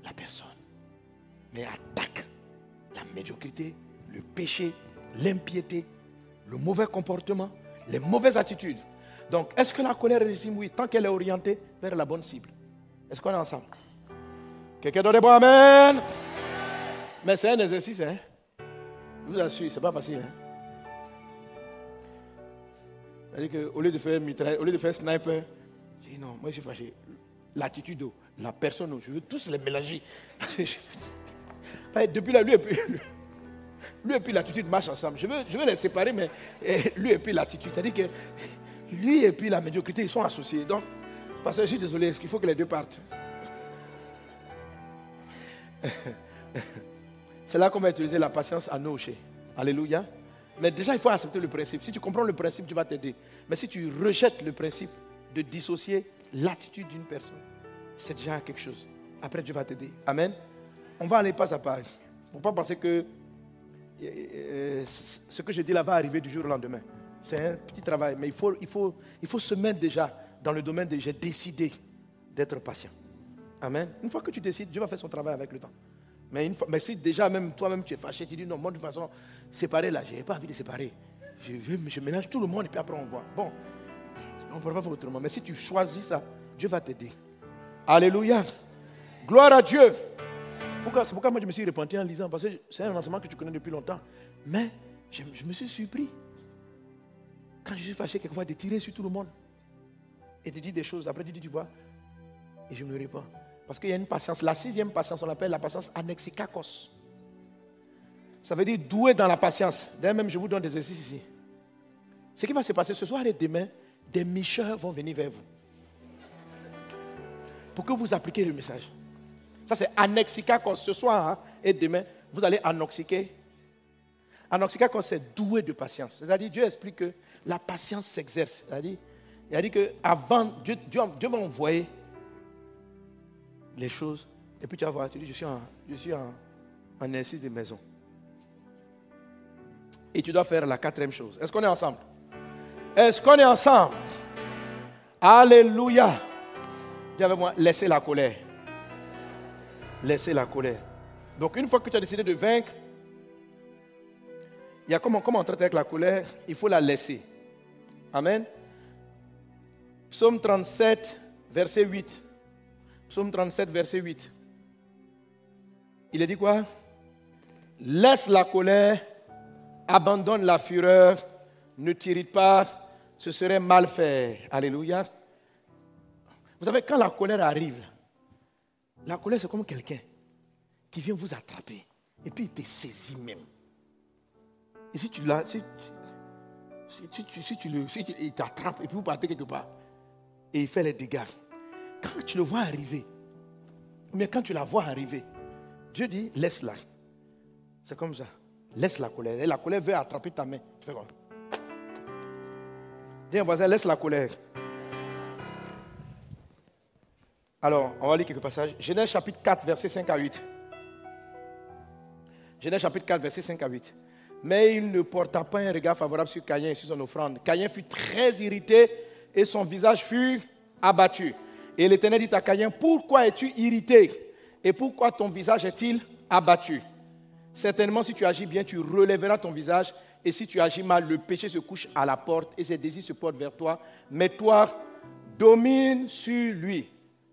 la personne. Mais attaque la médiocrité, le péché, l'impiété, le mauvais comportement, les mauvaises attitudes. Donc, est-ce que la colère est légitime Oui, tant qu'elle est orientée vers la bonne cible? Est-ce qu'on est ensemble? Quelqu'un donne des bon? Amen Mais c'est un exercice, hein je vous assure, ce n'est pas facile. Hein? C'est-à-dire qu'au lieu de faire mitraille, au lieu de faire sniper, je dis non, moi je suis fâché. L'attitude, la personne, je veux tous les mélanger. (laughs) Depuis là, lui et puis, lui et puis l'attitude marchent ensemble. Je veux, je veux les séparer, mais eh, lui et puis l'attitude. C'est-à-dire que lui et puis la médiocrité, ils sont associés. Donc, parce que je suis désolé, est-ce qu'il faut que les deux partent? (laughs) C'est là qu'on va utiliser la patience à nocher. Alléluia. Mais déjà, il faut accepter le principe. Si tu comprends le principe, tu vas t'aider. Mais si tu rejettes le principe de dissocier l'attitude d'une personne, c'est déjà quelque chose. Après, Dieu va t'aider. Amen. On va aller pas à pas. Faut pas penser que euh, euh, ce que je dis là va arriver du jour au lendemain. C'est un petit travail, mais il faut, il, faut, il faut se mettre déjà dans le domaine de j'ai décidé d'être patient. Amen. Une fois que tu décides, Dieu va faire son travail avec le temps. Mais, une fois, mais si déjà même toi-même tu es fâché, tu dis non, moi de toute façon, séparer là, je n'ai pas envie de séparer. Je, je mélange tout le monde et puis après on voit. Bon, on ne pourra pas faire autrement. Mais si tu choisis ça, Dieu va t'aider. Alléluia. Gloire à Dieu. Pourquoi, c'est pourquoi moi je me suis repenti en lisant, parce que c'est un enseignement que tu connais depuis longtemps. Mais je me suis surpris. Quand je suis fâché, quelquefois, de tirer sur tout le monde. Et de dire des choses. Après, tu dis, tu vois. Et je me réponds. Parce qu'il y a une patience. La sixième patience, on l'appelle la patience anexikakos. Ça veut dire doué dans la patience. D'ailleurs, même, je vous donne des exercices ici. Ce qui va se passer ce soir et demain, des micheurs vont venir vers vous. Pour que vous appliquiez le message. Ça, c'est anexikakos. Ce soir hein, et demain, vous allez anoxiquer. Anoxikakos, c'est doué de patience. C'est-à-dire, Dieu explique que la patience s'exerce. C'est-à-dire, il a dit que avant, Dieu, Dieu va envoyer les choses. Et puis tu vas voir, tu dis, je suis en, je exercice de maison. Et tu dois faire la quatrième chose. Est-ce qu'on est ensemble? Est-ce qu'on est ensemble? Alléluia. Dis avec moi, laissez la colère. Laissez la colère. Donc une fois que tu as décidé de vaincre, il y a comment, comment traiter avec la colère Il faut la laisser. Amen. Psaume 37, verset 8. Psaume 37, verset 8. Il a dit quoi? Laisse la colère, abandonne la fureur, ne t'irrite pas, ce serait mal fait. Alléluia. Vous savez, quand la colère arrive, la colère c'est comme quelqu'un qui vient vous attraper et puis il te saisit même. Et si tu l'as, si, tu, le, si il t'attrape et puis vous partez quelque part et il fait les dégâts. Quand tu le vois arriver, mais quand tu la vois arriver, Dieu dit, laisse-la. C'est comme ça. Laisse la colère. Et la colère veut attraper ta main. Tu fais quoi? Dis un voisin, laisse la colère. Alors, on va lire quelques passages. Genèse chapitre 4, verset 5 à 8. Genèse chapitre 4, verset 5 à 8. Mais il ne porta pas un regard favorable sur Caïn et sur son offrande. Caïn fut très irrité et son visage fut abattu. Et l'Éternel dit à Caïn, pourquoi es-tu irrité et pourquoi ton visage est-il abattu? Certainement, si tu agis bien, tu relèveras ton visage. Et si tu agis mal, le péché se couche à la porte et ses désirs se portent vers toi. Mais toi, domine sur lui.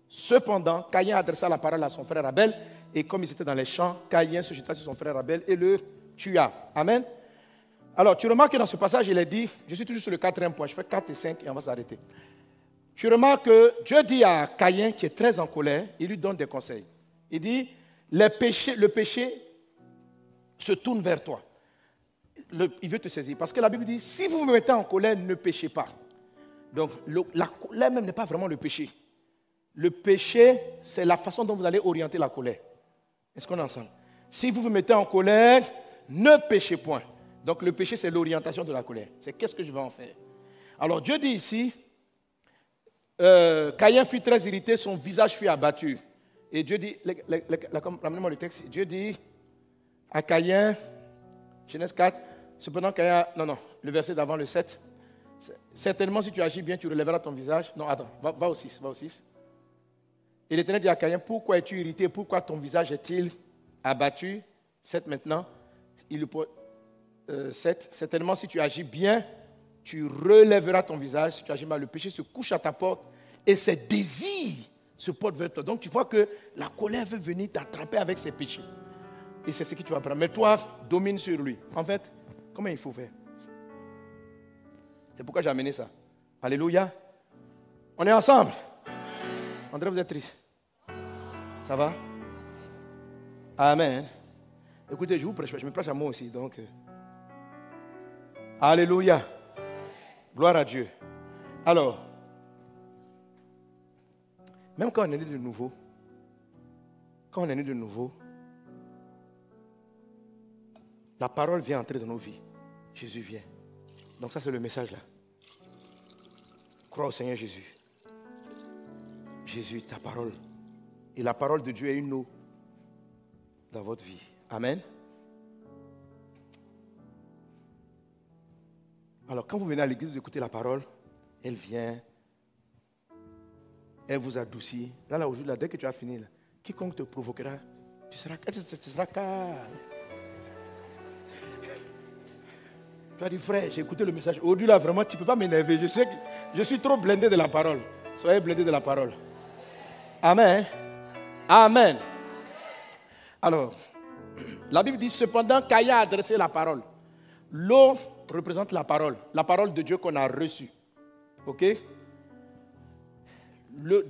Cependant, Caïn adressa la parole à son frère Abel. Et comme il était dans les champs, Caïn se jeta sur son frère Abel et le tua. Amen. Alors, tu remarques que dans ce passage, il est dit, je suis toujours sur le quatrième point, je fais 4 et 5 et on va s'arrêter. Tu remarques que Dieu dit à Caïn, qui est très en colère, il lui donne des conseils. Il dit, le péché se tourne vers toi. il veut te saisir. Parce que la Bible dit, si vous me mettez en colère, ne péchez pas. Donc, la colère même n'est pas vraiment le péché. Le péché, c'est la façon dont vous allez orienter la colère. Est-ce qu'on est ensemble? Si vous vous mettez en colère, ne péchez point. Donc, le péché, c'est l'orientation de la colère. C'est qu'est-ce que je vais en faire? Alors, Dieu dit ici, euh, fut très irrité, son visage fut abattu. Et Dieu dit, ramenez-moi le texte, Dieu dit à Caïn, Genèse 4, cependant Caïn, non, non, le verset d'avant, le 7, certainement si tu agis bien, tu relèveras ton visage. Non, attends, va, au 6, va au 6. Et l'Éternel dit à Caïn, pourquoi es-tu irrité, pourquoi ton visage est-il abattu? 7 maintenant, il, euh, 7, certainement si tu agis bien, tu relèveras ton visage, si tu agis mal, le péché se couche à ta porte et ses désirs se portent vers toi. Donc tu vois que la colère veut venir t'attraper avec ses péchés. Et c'est ce que tu vas prendre. Mais toi, domine sur lui. En fait, comment il faut faire? C'est pourquoi j'ai amené ça. Alléluia. On est ensemble. André, vous êtes triste. Ça va? Amen. Écoutez, je vous prêche, je me prêche à moi aussi. Donc, euh. Alléluia. Gloire à Dieu. Alors, même quand on est né de nouveau, quand on est né de nouveau, la parole vient entrer dans nos vies. Jésus vient. Donc ça, c'est le message là. Crois au Seigneur Jésus. Jésus, ta parole. Et la parole de Dieu est une eau dans votre vie. Amen. Alors, quand vous venez à l'église, vous écoutez la parole, elle vient, elle vous adoucit. Là, là, aujourd'hui, dès que tu as fini, quiconque te provoquera, tu seras, tu seras calme. Tu as dit, frère, j'ai écouté le message. Aujourd'hui, là, vraiment, tu ne peux pas m'énerver. Je sais que je suis trop blindé de la parole. Soyez blindé de la parole. Amen. Amen. Alors, la Bible dit cependant qu'Aya a adressé la parole. L'eau représente la parole, la parole de Dieu qu'on a reçue. OK?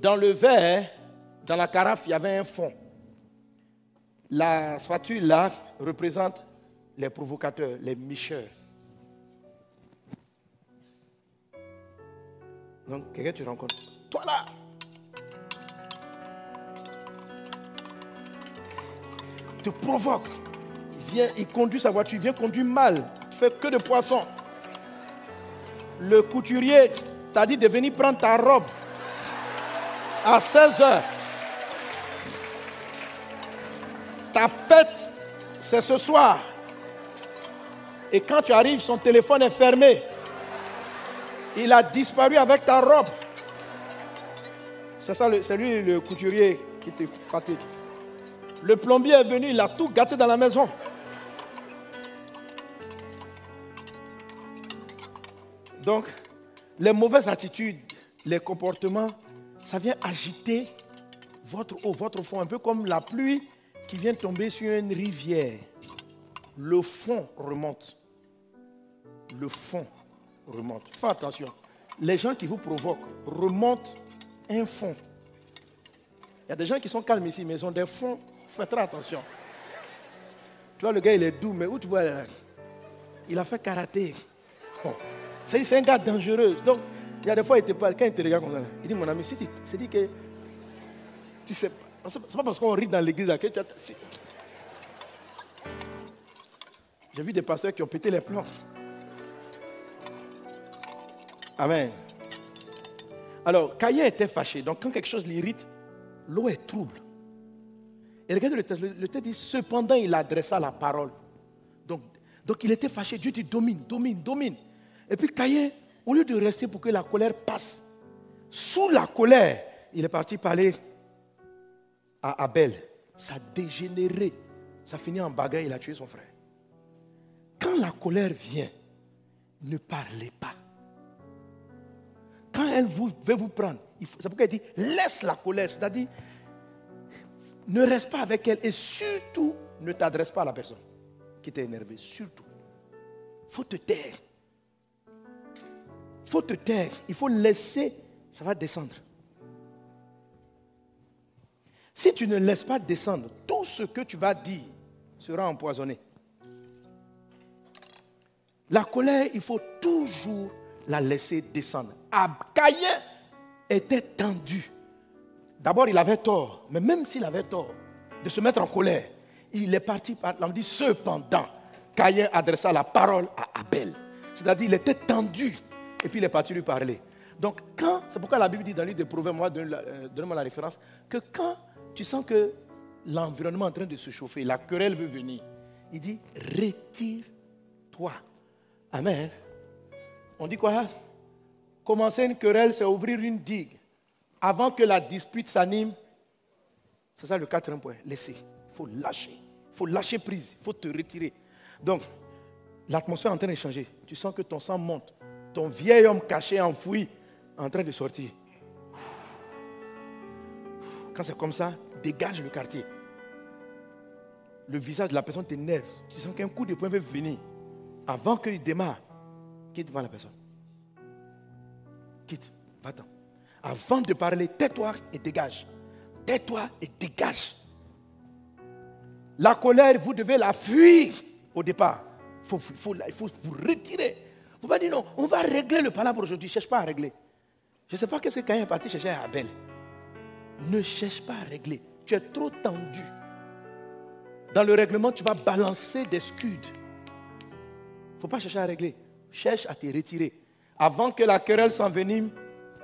Dans le verre, dans la carafe, il y avait un fond. La spatule là représente les provocateurs, les micheurs. Donc, quelqu'un tu rencontres. Toi là te provoque. Il, vient, il conduit sa voiture, il vient conduire mal. Tu fais que de poissons. Le couturier t'a dit de venir prendre ta robe à 16 heures. Ta fête, c'est ce soir. Et quand tu arrives, son téléphone est fermé. Il a disparu avec ta robe. C'est ça, c'est lui le couturier qui te fatigue. Le plombier est venu, il a tout gâté dans la maison. Donc, les mauvaises attitudes, les comportements, ça vient agiter votre eau, votre fond, un peu comme la pluie qui vient tomber sur une rivière. Le fond remonte. Le fond remonte. Faites attention. Les gens qui vous provoquent remontent un fond. Il y a des gens qui sont calmes ici, mais ils ont des fonds Fais très attention. Tu vois, le gars, il est doux, mais où tu vois Il a fait karaté. C'est un gars dangereux. Donc, il y a des fois, il te parle, quand il te regarde comme ça, il dit Mon ami, c'est dit que. Tu sais C'est pas parce qu'on rit dans l'église que tu as. J'ai vu des pasteurs qui ont pété les plombs. Amen. Alors, Caïn était fâché. Donc, quand quelque chose l'irrite, l'eau est trouble. Et regardez le texte, le texte dit, cependant il adressa la parole. Donc, donc il était fâché, Dieu dit, domine, domine, domine. Et puis Caïn au lieu de rester pour que la colère passe, sous la colère, il est parti parler à Abel. Ça a dégénéré. Ça finit en bagarre, il a tué son frère. Quand la colère vient, ne parlez pas. Quand elle vous, veut vous prendre, c'est pourquoi elle dit laisse la colère. C'est-à-dire, ne reste pas avec elle et surtout ne t'adresse pas à la personne qui t'est énervée. Surtout. Faut te taire. Faut te taire. Il faut laisser, ça va descendre. Si tu ne laisses pas descendre, tout ce que tu vas dire sera empoisonné. La colère, il faut toujours la laisser descendre. Caïn était tendu. D'abord, il avait tort, mais même s'il avait tort de se mettre en colère, il est parti par. On dit cependant, Caïn adressa la parole à Abel. C'est-à-dire, il était tendu et puis il est parti lui parler. Donc, quand, c'est pourquoi la Bible dit dans le livre des Proverbes, moi, euh, donne-moi la référence, que quand tu sens que l'environnement est en train de se chauffer, la querelle veut venir, il dit retire-toi. Amen. On dit quoi? Commencer une querelle, c'est ouvrir une digue. Avant que la dispute s'anime, c'est ça le quatrième point. Laisser. Il faut lâcher. Il faut lâcher prise. Il faut te retirer. Donc, l'atmosphère est en train de changer. Tu sens que ton sang monte. Ton vieil homme caché, enfoui, en train de sortir. Quand c'est comme ça, dégage le quartier. Le visage de la personne t'énerve. Tu sens qu'un coup de poing veut venir. Avant qu'il démarre, quitte devant la personne. Quitte, va-t'en. Avant de parler, tais-toi et dégage. Tais-toi et dégage. La colère, vous devez la fuir au départ. Il faut, faut, faut, vous retirer. Vous ne pas dire non, on va régler le palabre aujourd'hui. Ne cherche pas à régler. Je ne sais pas qu'est-ce que Caïn est parti chercher à Abel. Ne cherche pas à régler. Tu es trop tendu. Dans le règlement, tu vas balancer des scuds. Il ne faut pas chercher à régler. Cherche à te retirer. Avant que la querelle s'envenime,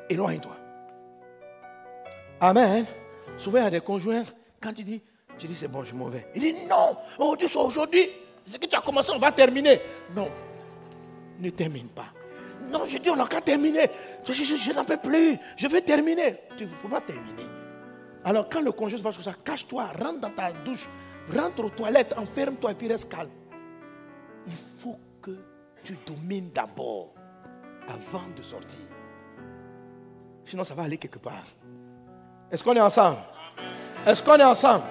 éloigne-toi. Amen. Souvent, il y a des conjoints, quand tu dis, tu dis c'est bon, je m'en vais. Il dit non, aujourd'hui, aujourd'hui, ce que tu as commencé, on va terminer. Non, ne termine pas. Non, je dis, on n'a qu'à terminer. Je, n'en peux plus. Je veux terminer. Il ne faut pas terminer. Alors, quand le conjoint va ça, cache-toi, rentre dans ta douche, rentre aux toilettes, enferme-toi et puis reste calme. Il faut que tu domines d'abord avant de sortir. Sinon, ça va aller quelque part. Est-ce qu'on est ensemble? Est-ce qu'on est ensemble?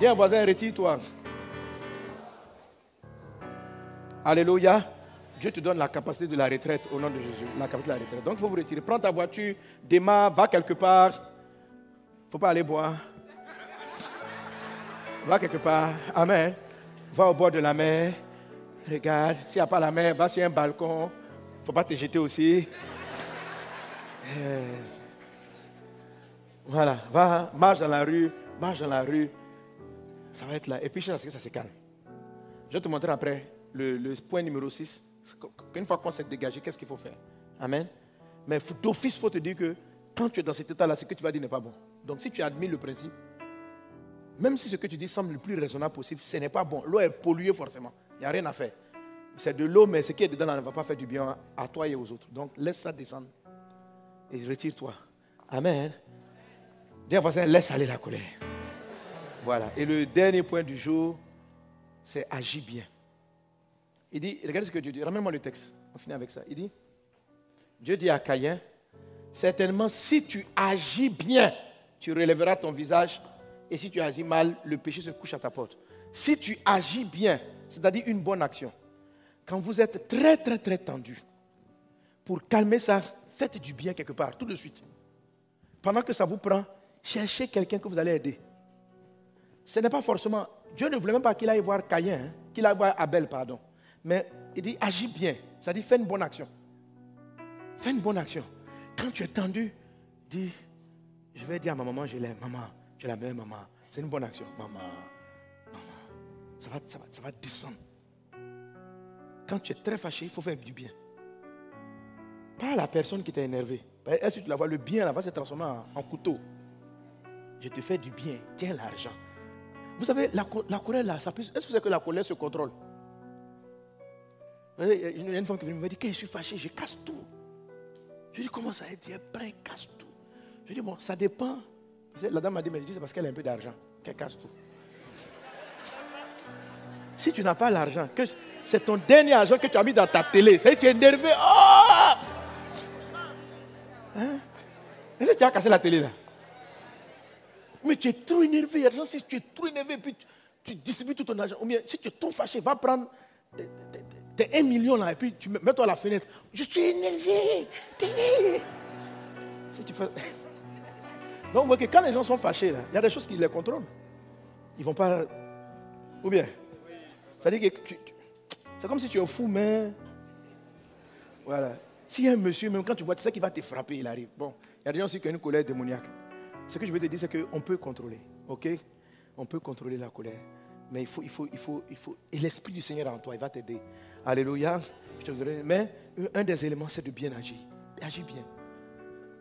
Dis un voisin, retire-toi. Alléluia. Dieu te donne la capacité de la retraite au nom de Jésus. La capacité de la retraite. Donc il faut vous retirer. Prends ta voiture, démarre, va quelque part. Il ne faut pas aller boire. Va quelque part. Amen. Va au bord de la mer. Regarde. S'il n'y a pas la mer, va sur un balcon. Il ne faut pas te jeter aussi. Euh, voilà. Va, marche dans la rue. Marche dans la rue. Ça va être là. Et puis, je ça se calme. Je vais te montrer après le, le point numéro 6. Une fois qu'on s'est dégagé, qu'est-ce qu'il faut faire? Amen. Mais d'office, il faut te dire que quand tu es dans cet état-là, ce que tu vas dire n'est pas bon. Donc si tu admets le principe, même si ce que tu dis semble le plus raisonnable possible, ce n'est pas bon. L'eau est polluée forcément. Il n'y a rien à faire. C'est de l'eau, mais ce qui est dedans ne va pas faire du bien à toi et aux autres. Donc laisse ça descendre et retire-toi. Amen. Voisin, laisse aller la colère. Voilà. Et le dernier point du jour, c'est agir bien. Il dit, regardez ce que Dieu dit, ramène-moi le texte, on finit avec ça. Il dit, Dieu dit à Caïn, certainement si tu agis bien, tu relèveras ton visage, et si tu agis mal, le péché se couche à ta porte. Si tu agis bien, c'est-à-dire une bonne action, quand vous êtes très très très tendu, pour calmer ça, faites du bien quelque part, tout de suite. Pendant que ça vous prend, cherchez quelqu'un que vous allez aider. Ce n'est pas forcément, Dieu ne voulait même pas qu'il aille voir Caïn, hein, qu'il aille voir Abel, pardon. Mais il dit agis bien. Ça dit fais une bonne action. Fais une bonne action. Quand tu es tendu, dis je vais dire à ma maman, je l'aime. Maman, es la meilleure maman. C'est une bonne action. Maman, maman. Ça va, ça, va, ça va descendre. Quand tu es très fâché, il faut faire du bien. Pas la personne qui t'a énervé. Est-ce que tu la vois? Le bien là va se transformer en, couteau. Je te fais du bien. Tiens l'argent. Vous savez, la, colère là, est-ce que vous savez que la colère se contrôle? Il y a une femme qui me dit, quand je suis fâché, je casse tout. Je dis, comment ça Elle prends, casse tout. Je dis, bon, ça dépend. La dame m'a dit, mais je dis, c'est parce qu'elle a un peu d'argent qu'elle casse tout. Si tu n'as pas l'argent, c'est ton dernier argent que tu as mis dans ta télé, c'est tu es énervé. Oh! Hein? Est-ce que tu as cassé la télé là? Mais tu es trop énervé. Si tu es trop énervé, puis tu, distribues tout ton argent. Ou bien, si tu es trop fâché, va prendre tes, 1 million là et puis tu mets-toi à la fenêtre. Je suis énervé. Si tu fais. (laughs) Donc, vous voyez que quand les gens sont fâchés, il y a des choses qui les contrôlent. Ils vont pas. Ou bien C'est-à-dire que c'est comme si tu es fou, mais. Voilà. S'il y a un monsieur, même quand tu vois, tu sais qu'il va te frapper, il arrive. Bon, il y a des gens aussi qui ont une colère démoniaque. Ce que je veux te dire, c'est qu'on peut contrôler. OK? On peut contrôler la colère. Mais il faut, il faut, il faut, il faut. Et l'Esprit du Seigneur en toi, il va t'aider. Alléluia. Mais un des éléments, c'est de bien agir. Agis bien.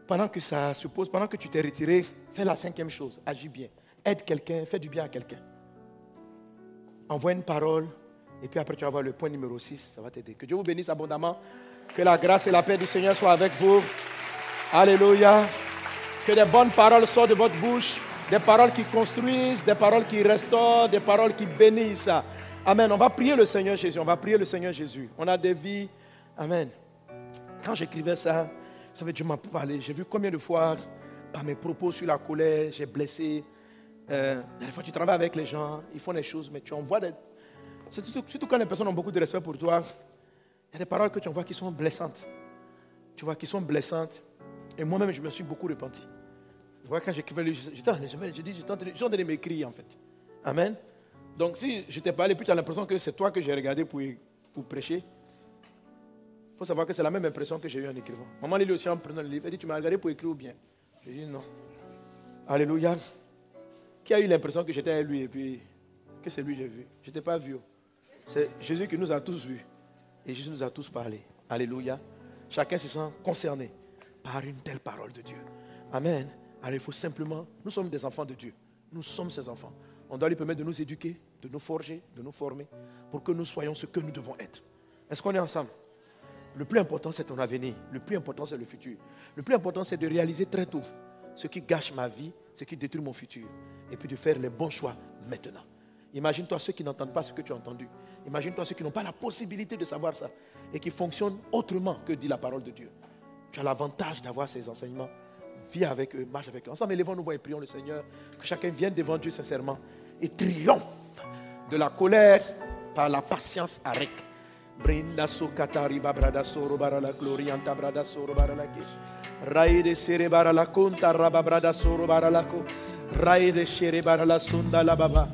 Pendant que ça se pose, pendant que tu t'es retiré, fais la cinquième chose. Agis bien. Aide quelqu'un, fais du bien à quelqu'un. Envoie une parole. Et puis après, tu vas voir le point numéro 6. Ça va t'aider. Que Dieu vous bénisse abondamment. Que la grâce et la paix du Seigneur soient avec vous. Alléluia. Que des bonnes paroles sortent de votre bouche. Des paroles qui construisent, des paroles qui restaurent, des paroles qui bénissent. Amen. On va prier le Seigneur Jésus. On va prier le Seigneur Jésus. On a des vies. Amen. Quand j'écrivais ça, ça veut Dieu m'a parlé. J'ai vu combien de fois, par mes propos sur la colère, j'ai blessé. Euh, des fois, tu travailles avec les gens, ils font des choses, mais tu envoies des. Surtout quand les personnes ont beaucoup de respect pour toi, il y a des paroles que tu envoies qui sont blessantes. Tu vois, qui sont blessantes. Et moi-même, je me suis beaucoup repenti. Tu vois, quand j'écrivais, je dis, je suis en train de m'écrire en fait. Amen. Donc si je t'ai parlé, puis tu as l'impression que c'est toi que j'ai regardé pour, prêcher, il faut savoir que c'est la même impression que j'ai eue en écrivant. Maman Lily aussi en prenant le livre, elle dit, tu m'as regardé pour écrire ou bien? Je dis non. Alléluia. Qui a eu l'impression que j'étais à lui et puis que c'est lui que j'ai vu? Je n'étais pas vu. C'est Jésus qui nous a tous vus. Et Jésus nous a tous parlé. Alléluia. Chacun se sent concerné par une telle parole de Dieu. Amen. Alors il faut simplement, nous sommes des enfants de Dieu. Nous sommes ses enfants. On doit lui permettre de nous éduquer, de nous forger, de nous former, pour que nous soyons ce que nous devons être. Est-ce qu'on est ensemble? Le plus important, c'est ton avenir. Le plus important, c'est le futur. Le plus important, c'est de réaliser très tôt ce qui gâche ma vie, ce qui détruit mon futur. Et puis de faire les bons choix maintenant. Imagine-toi ceux qui n'entendent pas ce que tu as entendu. Imagine-toi ceux qui n'ont pas la possibilité de savoir ça et qui fonctionnent autrement que dit la parole de Dieu. Tu as l'avantage d'avoir ces enseignements. Vis avec eux, marche avec eux. Ensemble, élevons-nous et prions le Seigneur. Que chacun vienne devant Dieu sincèrement et triomphe de la colère par la patience avec. Brinda katari brada soro barala glorianta brada soro barala Rai de sere barala conta raba brada soro barala ko. Rai de shere barala sunda la baba.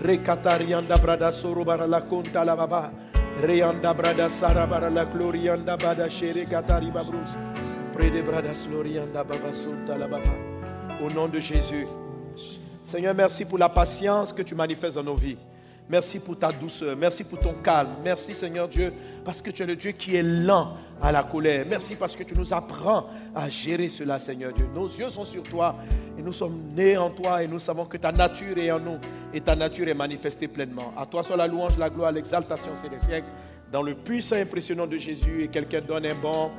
Rekatarianda brada soro barala conta la baba. Reyanda brada sara barala glorianda bada shere katari babrus. Près brada glorianda baba sunta la baba. Au nom de Jésus. Seigneur, merci pour la patience que tu manifestes dans nos vies. Merci pour ta douceur. Merci pour ton calme. Merci Seigneur Dieu parce que tu es le Dieu qui est lent à la colère. Merci parce que tu nous apprends à gérer cela Seigneur Dieu. Nos yeux sont sur toi et nous sommes nés en toi et nous savons que ta nature est en nous et ta nature est manifestée pleinement. À toi soit la louange, la gloire, l'exaltation, c'est les siècles. Dans le puissant impressionnant de Jésus et quelqu'un donne un bon